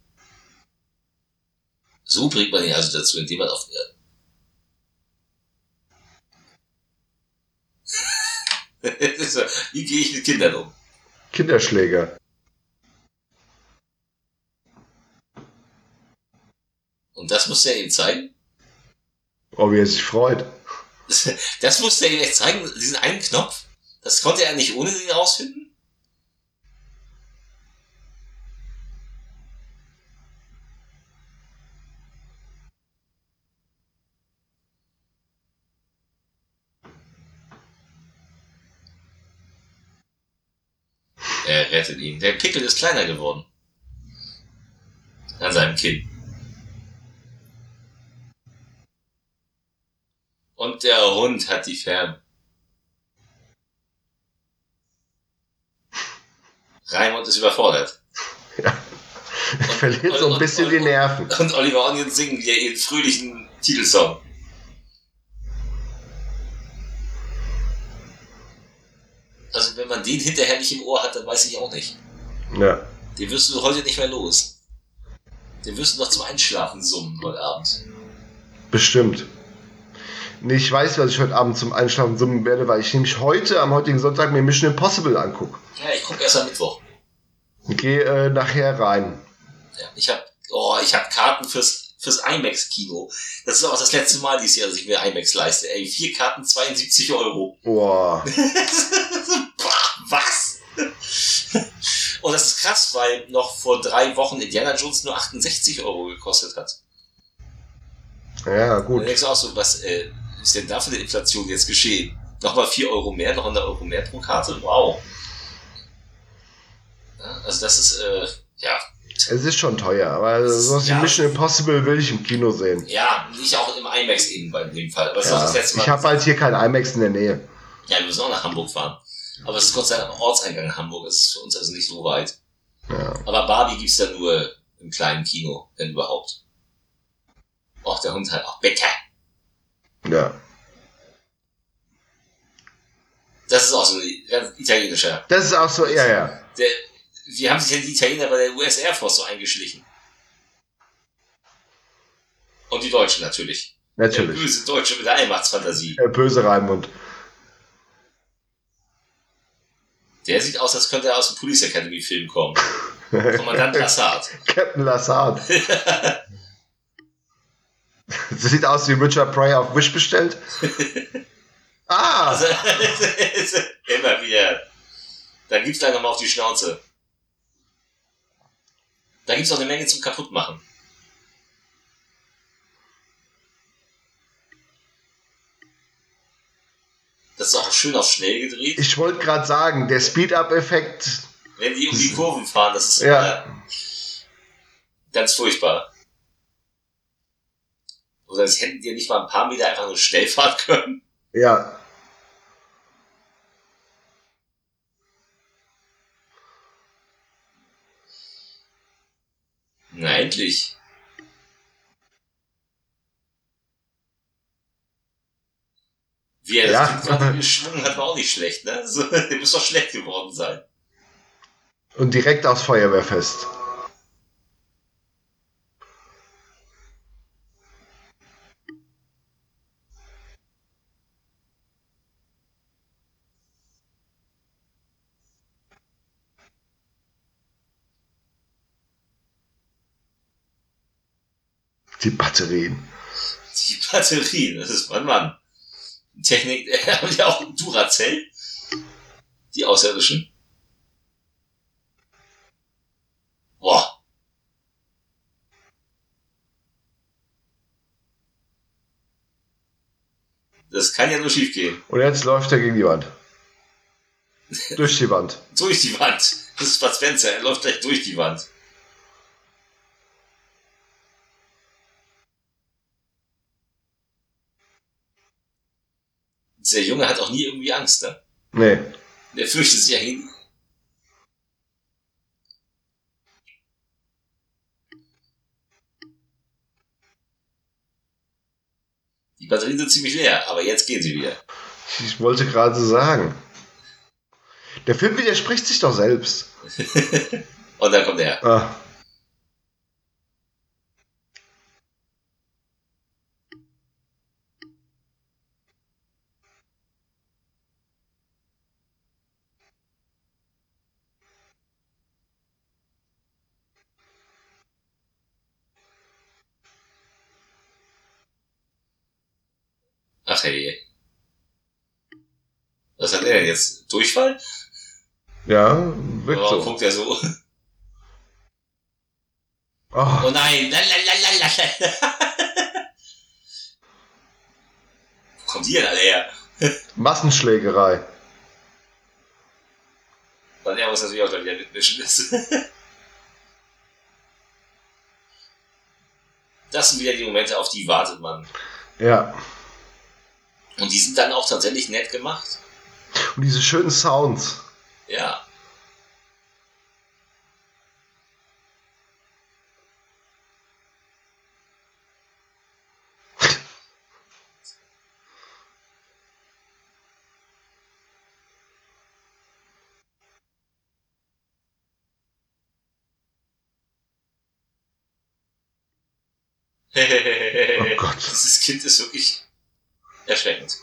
So bringt man ihn also dazu, indem man auf. [laughs] Wie gehe ich mit Kindern um? Kinderschläger. Und das muss er ihm zeigen? Oh, wie er sich freut. [laughs] Das musste er ihm echt zeigen, diesen einen Knopf. Das konnte er nicht ohne den rausfinden? Er rettet ihn. Der Pickel ist kleiner geworden. An seinem Kinn. Und der Hund hat die Färbe. Raimund ist überfordert. Ja. Er [laughs] verliert so ein bisschen und, die Nerven. Und Oliver Onion singen wieder ihren fröhlichen Titelsong. Also wenn man den hinterher nicht im Ohr hat, dann weiß ich auch nicht. Ja. Den wirst du heute nicht mehr los. Den wirst du noch zum Einschlafen summen heute Abend. Bestimmt. Nee, ich weiß, was ich heute Abend zum Einschlafen summen werde, weil ich nämlich heute, am heutigen Sonntag, mir Mission Impossible angucke. Ja, ich gucke erst am Mittwoch. Gehe äh, nachher rein. Ja, ich habe oh, ich hab Karten fürs, fürs IMAX-Kino. Das ist auch das letzte Mal dieses Jahr, dass ich mir IMAX leiste. Ey, vier Karten, 72 Euro. Boah. [laughs] was? [laughs] Und das ist krass, weil noch vor drei Wochen Indiana Jones nur 68 Euro gekostet hat. Ja, gut. Und dann denkst du auch so, was, äh, ist denn da für eine Inflation jetzt geschehen? Nochmal 4 Euro mehr, noch 100 Euro mehr pro Karte? Wow. Ja, also das ist, äh, ja. Es ist schon teuer, aber sowas ja, wie Mission Impossible will ich im Kino sehen. Ja, nicht auch im IMAX eben bei dem Fall. Ja, ich habe halt hier kein IMAX in der Nähe. Ja, wir müssen auch nach Hamburg fahren. Aber es ist Gott sei Dank am Ortseingang in Hamburg. Es ist für uns also nicht so weit. Ja. Aber Barbie gibt's da nur im kleinen Kino, wenn überhaupt. Och, der Hund halt auch bitte. Ja. Das ist auch so ein italienischer. Das ist auch so, ja, ja. Der, wie haben sich denn die Italiener bei der US Air Force so eingeschlichen? Und die Deutschen natürlich. Natürlich. Der böse Deutsche mit der Allmachtsfantasie. Der böse Raimund. Der sieht aus, als könnte er aus dem Police Academy Film kommen. [laughs] Kommandant Lassard. Captain Lassard. Das sieht aus wie Richard Pryor auf Wish bestellt. [laughs] ah! Also, [laughs] immer wieder. Da gibt's gleich nochmal auf die Schnauze. Da gibt's auch eine Menge zum Kaputtmachen. Das ist auch schön auf schnell gedreht. Ich wollte gerade sagen, der Speed-Up-Effekt. Wenn die um die Kurven fahren, das ist ja. ganz furchtbar. Oder als hätten die nicht mal ein paar Meter einfach nur schnell fahren können. Ja. Na, endlich. Wie er ja. das gerade geschwungen hat, war auch nicht schlecht, ne? So, [laughs] der muss doch schlecht geworden sein. Und direkt aufs Feuerwehrfest. Die Batterien. Die Batterien, das ist mein Mann. Technik, [laughs] haben ja auch Duracell. Die Außerirdischen. Boah. Das kann ja nur schief gehen. Und jetzt läuft er gegen die Wand. [laughs] durch die Wand. durch die Wand. Das ist Bud Spencer. Er läuft gleich durch die Wand. Dieser Junge hat auch nie irgendwie Angst, ne? Nee. Der fürchtet sich ja hin. Die Batterien sind ziemlich leer, aber jetzt gehen sie wieder. Ich wollte gerade sagen. Der Film widerspricht sich doch selbst. [laughs] Und dann kommt er. Ah. Ach hey. Was hat er denn jetzt? Durchfall? Ja, wirkt Warum so. guckt er so? Oh, oh nein! Wo kommt die denn alle her? Massenschlägerei. Dann ja, muss natürlich auch da wieder mitmischen. das sind wieder die Momente, auf die wartet man. Ja. Und die sind dann auch tatsächlich nett gemacht. Und diese schönen Sounds. Ja. oh Gott. Dieses Kind ist wirklich erschreckend.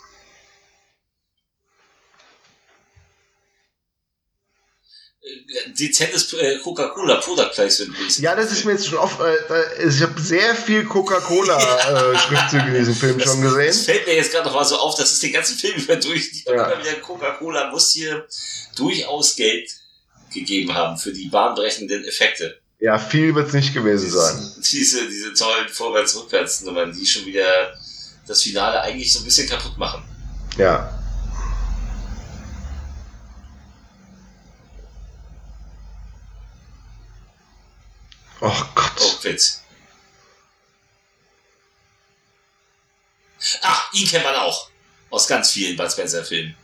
Dezentes äh, Coca-Cola Product Placement. Ja, das ist mir jetzt schon oft. Äh, ich habe sehr viel Coca-Cola-Schriftzüge [laughs] äh, in diesem Film das, schon gesehen. Das fällt mir jetzt gerade noch mal so auf, dass es den ganzen Film über durch. Ja. immer wieder Coca-Cola muss hier durchaus Geld gegeben haben für die bahnbrechenden Effekte. Ja, viel wird es nicht gewesen sein. Diese, diese tollen Vorwärts-Rückwärts-Nummern, die schon wieder das Finale eigentlich so ein bisschen kaputt machen. Ja. Oh Gott. Oh, Witz. Ach, ihn kennt man auch. Aus ganz vielen Bud Spencer-Filmen.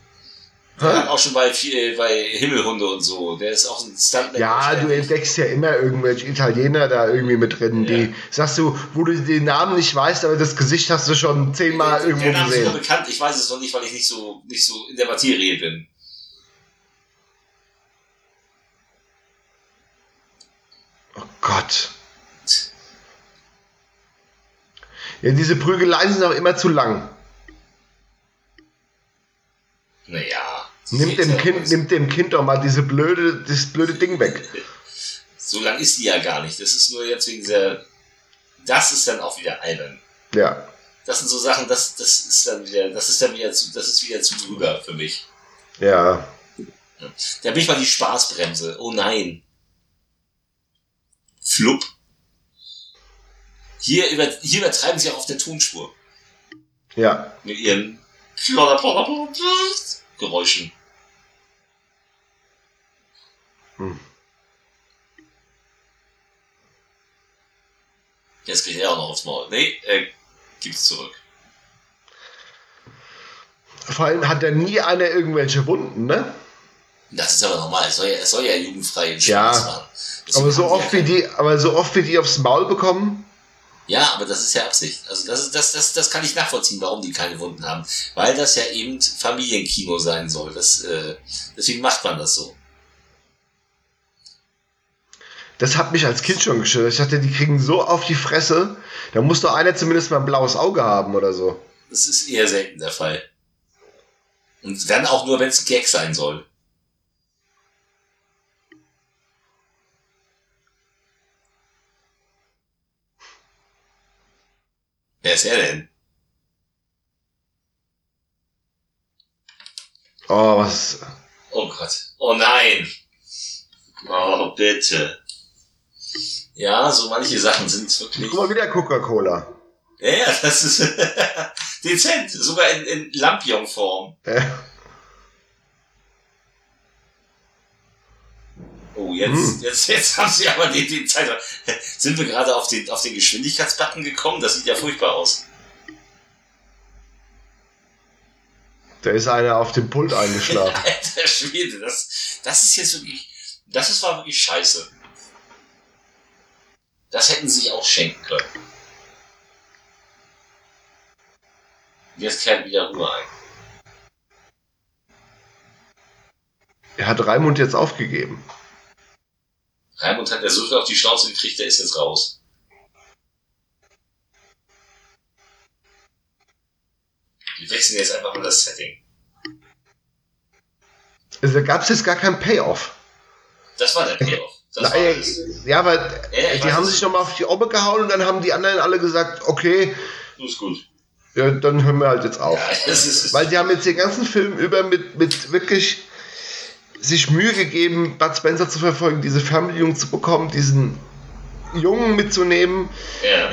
Auch schon bei, bei Himmelhunde und so. Der ist auch ein Stuntman. Ja, du entdeckst ja immer irgendwelche Italiener da irgendwie mit drin, ja. die sagst du, wo du den Namen nicht weißt, aber das Gesicht hast du schon zehnmal der, irgendwo der Name gesehen. Ist bekannt, ich weiß es noch nicht, weil ich nicht so, nicht so in der Materie bin. Oh Gott. Ja, diese Prügeleien sind auch immer zu lang. Naja. Nimmt dem, kind, nimmt dem Kind doch mal diese blöde, das blöde Ding weg. So lang ist die ja gar nicht. Das ist nur jetzt wegen dieser. Das ist dann auch wieder albern. Ja. Das sind so Sachen, das, das ist dann wieder, das ist dann wieder zu, das ist wieder zu drüber für mich. Ja. Da bin ich mal die Spaßbremse. Oh nein. Flupp. Hier, über, hier übertreiben sie auch auf der Tonspur. Ja. Mit ihren Geräuschen. Hm. Jetzt kriegt er auch noch aufs Maul. Nee, er gibt's zurück. Vor allem hat er nie einer irgendwelche Wunden, ne? Das ist aber normal. Es soll ja, es soll ja jugendfrei in ja, machen. Aber so, oft wie die, aber so oft wie die aufs Maul bekommen, ja, aber das ist ja Absicht. Also das, ist, das, das, das kann ich nachvollziehen, warum die keine Wunden haben. Weil das ja eben Familienkino sein soll. Das, äh, deswegen macht man das so. Das hat mich als Kind schon gestört. Ich dachte, die kriegen so auf die Fresse, da muss doch einer zumindest mal ein blaues Auge haben oder so. Das ist eher selten der Fall. Und dann auch nur, wenn es ein Gag sein soll. Wer ist er denn? Oh, was? Oh Gott. Oh nein. Oh, bitte. Ja, so manche Sachen sind wirklich. Guck mal, wieder Coca-Cola. Ja, ja, das ist [laughs] dezent. Sogar in, in Lampion-Form. Ja. Oh, jetzt, hm. jetzt, jetzt haben sie aber den, den Zeit. Sind wir gerade auf den, auf den Geschwindigkeitsbutton gekommen? Das sieht ja furchtbar aus. Da ist einer auf dem Pult eingeschlafen. [laughs] Alter Schwede, das, das ist jetzt wirklich, das ist, war wirklich scheiße. Das hätten sie sich auch schenken können. Jetzt kehrt wieder Ruhe ein. Er hat Raimund jetzt aufgegeben. Raimund hat ja so viel auf die Schnauze gekriegt, der ist jetzt raus. Wir wechseln jetzt einfach mal das Setting. Also gab es jetzt gar keinen Payoff. Das war der Payoff. Das Na, äh, ja, aber ja, die haben sich nochmal auf die Omme gehauen und dann haben die anderen alle gesagt, okay. Du ist gut. Ja, dann hören wir halt jetzt auf. Ja, [laughs] ist, Weil die haben jetzt den ganzen Film über mit, mit wirklich sich Mühe gegeben, Bud Spencer zu verfolgen, diese Fernbedienung zu bekommen, diesen Jungen mitzunehmen. Ja.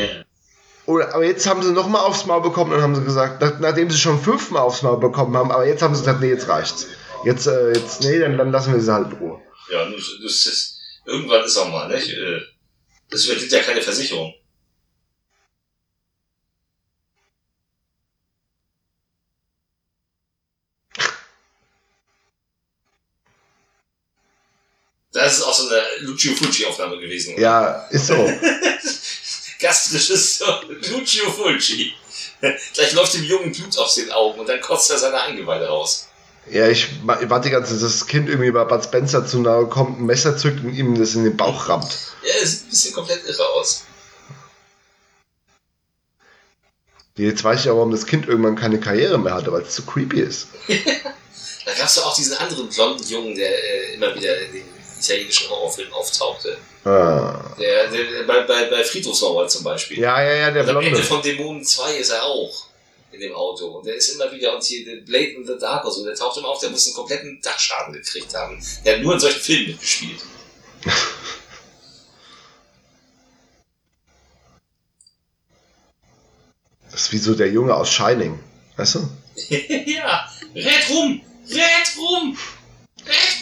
Oder, aber jetzt haben sie nochmal aufs Maul bekommen und haben sie gesagt, nach, nachdem sie schon fünfmal aufs Maul bekommen haben, aber jetzt haben sie gesagt, nee, jetzt reicht's. Jetzt, äh, jetzt, nee, dann, dann lassen wir sie halt in Ruhe. Ja, das, das ist, irgendwann ist auch mal, nicht? Äh, das übernimmt ja keine Versicherung. Das ist auch so eine Lucio Fulci-Aufnahme gewesen. Oder? Ja, ist so. [laughs] Gastregisseur Lucio Fulci. Gleich läuft dem Jungen Blut aus den Augen und dann kotzt er seine Eingeweide raus. Ja, ich warte die ganze Zeit, dass das Kind irgendwie bei Bud Spencer zu nahe kommt, ein Messer zückt und ihm das in den Bauch rammt. Ja, es sieht ein bisschen komplett irre aus. Jetzt weiß ich auch, warum das Kind irgendwann keine Karriere mehr hatte, weil es zu creepy ist. [laughs] da gab es doch auch diesen anderen blonden Jungen, der äh, immer wieder in den italienischen Horrorfilmen auftauchte. Ah. Der, der, bei, bei, bei Friedhofsmauer zum Beispiel. Ja, ja, ja, der und Blonde. Am Ende von Dämonen 2 ist er auch in dem Auto. Und der ist immer wieder, und hier der Blade in the Dark oder so, der taucht immer auf, der muss einen kompletten Dachschaden gekriegt haben. Der hat nur in solchen Filmen mitgespielt. Das ist wie so der Junge aus Shining. Weißt du? [laughs] ja, red rum! Red rum!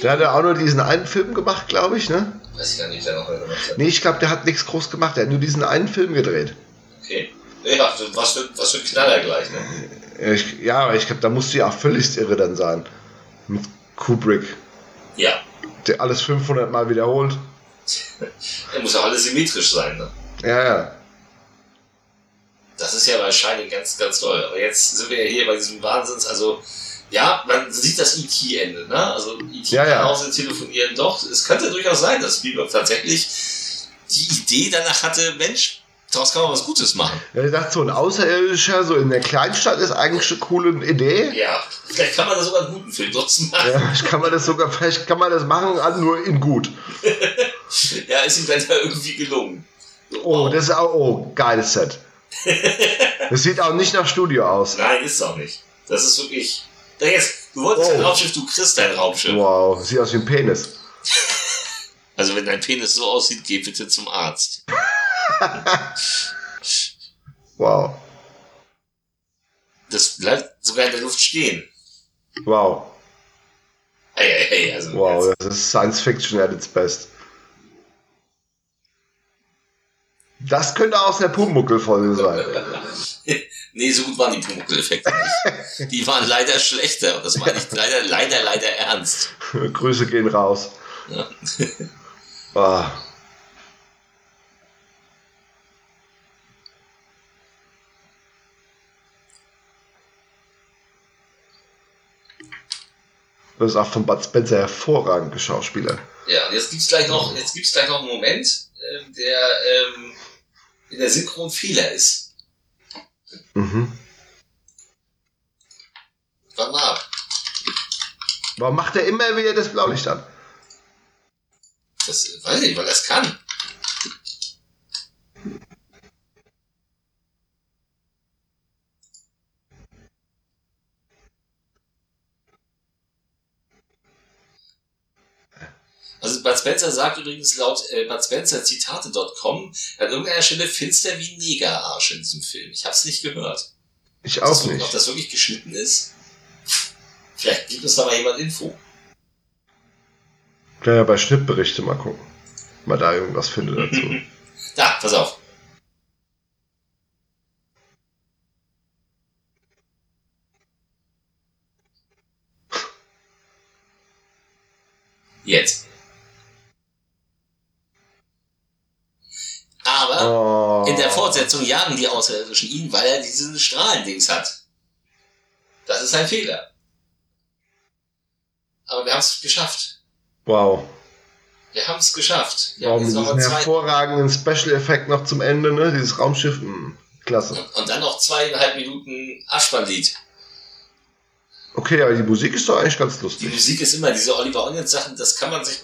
Der hat ja auch nur diesen einen Film gemacht, glaube ich, ne? Weiß ich gar nicht, der noch gemacht hat. Nee, ich glaube, der hat nichts groß gemacht. Der hat nur diesen einen Film gedreht. Okay. Ja, was für, was für ein Knaller gleich, ne? Ich, ja, aber ich glaube, da musste ja auch völlig irre dann sein. Mit Kubrick. Ja. Der alles 500 Mal wiederholt. [laughs] Er muss auch alles symmetrisch sein, ne? Ja, ja. Das ist ja bei Shining ganz, ganz toll. Aber jetzt sind wir ja hier bei diesem Wahnsinns, also ja, man sieht das ET-Ende, ne? Also ET ja, ja. Hause telefonieren, doch, es könnte durchaus sein, dass Spielberg tatsächlich die Idee danach hatte, Mensch, daraus kann man was Gutes machen. Ja, ich dachte, so ein Außerirdischer, so in der Kleinstadt ist eigentlich eine coole Idee. Ja, vielleicht kann man da sogar einen guten Film machen. Ja, vielleicht kann man das sogar, vielleicht kann man das machen, nur in gut. [laughs] ja, ist ihm dann ja irgendwie gelungen. Oh, das ist auch, oh, geiles Set. [laughs] das sieht auch nicht nach Studio aus. Nein, ist es auch nicht. Das ist wirklich da jetzt, du wolltest oh. ein Raumschiff, du kriegst dein Raumschiff. Wow, sieht aus wie ein Penis. Also wenn dein Penis so aussieht, geh bitte zum Arzt. [laughs] wow. Das bleibt sogar in der Luft stehen. Wow. Hey, hey, hey, also wow, jetzt. das ist Science Fiction at its best. Das könnte aus der Pumuckel-Folge sein. [laughs] Nee, so gut waren die Pumuckl-Effekte nicht. [laughs] Die waren leider schlechter. Und das meine ich leider, leider, leider ernst. Grüße gehen raus. Ja. [laughs] ah. Das ist auch von Bud Spencer hervorragende Schauspieler. Ja, und jetzt gibt's gleich noch, jetzt gibt's gleich noch einen Moment, äh, der ähm, in der Synchron Fehler ist. Mhm. Ab. Warum macht er immer wieder das Blaulicht an? Das weiß ich nicht, weil er es kann. Also Bud Spencer sagt übrigens laut äh, Bud Spencer Zitate.com, an irgendeiner Stelle finster wie Negerarsch in diesem Film. Ich hab's nicht gehört. Ich auch das, nicht. Ob das wirklich geschnitten ist? Vielleicht gibt uns da mal jemand Info. Ja, ja, bei Schnittberichte mal gucken. Mal da irgendwas finde dazu. [laughs] da, pass auf. Jetzt. Oh. in der Fortsetzung jagen die Außerirdischen ihn, weil er diesen Strahlendings hat. Das ist ein Fehler. Aber wir haben es geschafft. Wow. Wir haben es geschafft. Wir wow, mit diesem hervorragenden Special-Effekt noch zum Ende, ne? Dieses Raumschiff. Mh, hm, klasse. Und, und, dann noch zweieinhalb Minuten Abspannlied. Okay, aber die Musik ist doch eigentlich ganz lustig. Die Musik ist immer diese Oliver Onions Sachen, das kann man sich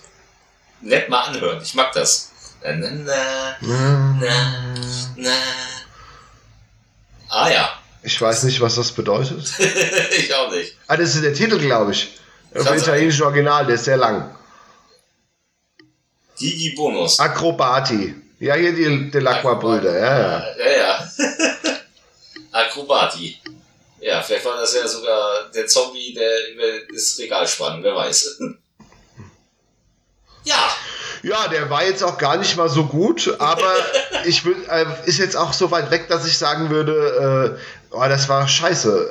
nett mal anhören. Ich mag das. Na, na, na, na, Ah ja. Ich weiß nicht, was das bedeutet. [laughs] ich auch nicht. Ah, das ist der Titel, glaube ich. Dem italienischen Original, der ist sehr lang. Digi Bonus. Akrobati. Ja, hier die Delacqua-Brüder, ja, ja. Ja, ja. [laughs] Akrobati. Ja, vielleicht war das ja sogar der Zombie, der über das Regal spannt, wer weiß. [laughs] ja. Ja, der war jetzt auch gar nicht mal so gut, aber [laughs] ich will, äh, ist jetzt auch so weit weg, dass ich sagen würde, äh, oh, das war scheiße.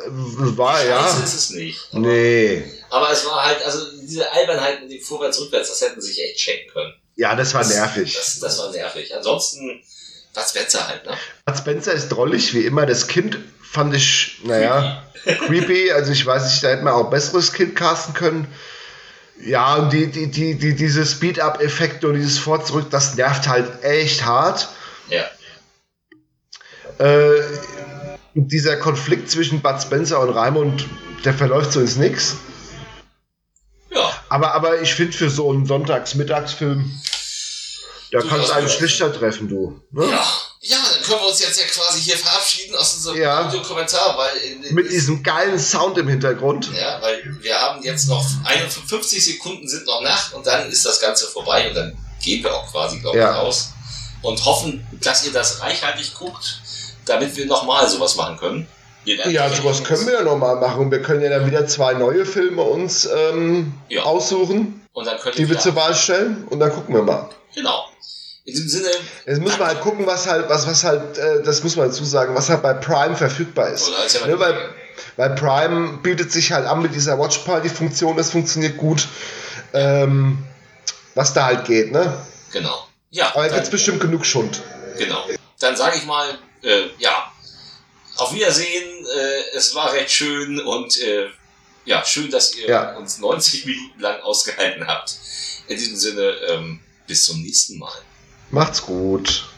War scheiße ja. ist es nicht. Nee. Aber es war halt, also diese Albernheiten, die vorwärts-rückwärts, das hätten sich echt checken können. Ja, das war nervig. Das, das, war nervig. Ansonsten, Bud Spencer halt, ne? Bud Spencer ist drollig, wie immer. Das Kind fand ich, naja, creepy. creepy. Also ich weiß nicht, da hätte man auch besseres Kind casten können. Ja, und die, die, die, die, diese Speed-Up-Effekte und dieses Vor zurück, das nervt halt echt hart. Ja. Äh, dieser Konflikt zwischen Bud Spencer und Raimund, der verläuft so ins Nix. Ja. Aber, aber ich finde für so einen Sonntagsmittagsfilm, da kannst du einen schlichter treffen, du. Ne? Ja. Ja, dann können wir uns jetzt ja quasi hier verabschieden aus unserem ja. Audiokommentar, weil in, in, mit diesem geilen Sound im Hintergrund. Ja, weil wir haben jetzt noch 51 Sekunden sind noch nach und dann ist das Ganze vorbei und dann gehen wir auch quasi, glaube ich, raus und hoffen, dass ihr das reichhaltig guckt, damit wir nochmal sowas machen können. Ja, sowas können wir ja nochmal machen. Wir können ja dann wieder zwei neue Filme uns ähm, ja. aussuchen, die wir zur Wahl stellen und dann gucken wir mal. Genau. In diesem Sinne. Jetzt muss man halt gucken, was halt, was, was halt, äh, das muss man dazu sagen, was halt bei Prime verfügbar ist. ja ne, weil, weil Prime bietet sich halt an mit dieser Watch Party Funktion, das funktioniert gut. Ähm, was da halt geht, ne? Genau. Ja. Aber es bestimmt genug Schund. Genau. Dann sage ich mal, äh, ja, auf Wiedersehen. Äh, es war recht schön und äh, ja, schön, dass ihr ja. uns 90 Minuten lang ausgehalten habt. In diesem Sinne, ähm, bis zum nächsten Mal. Macht's gut.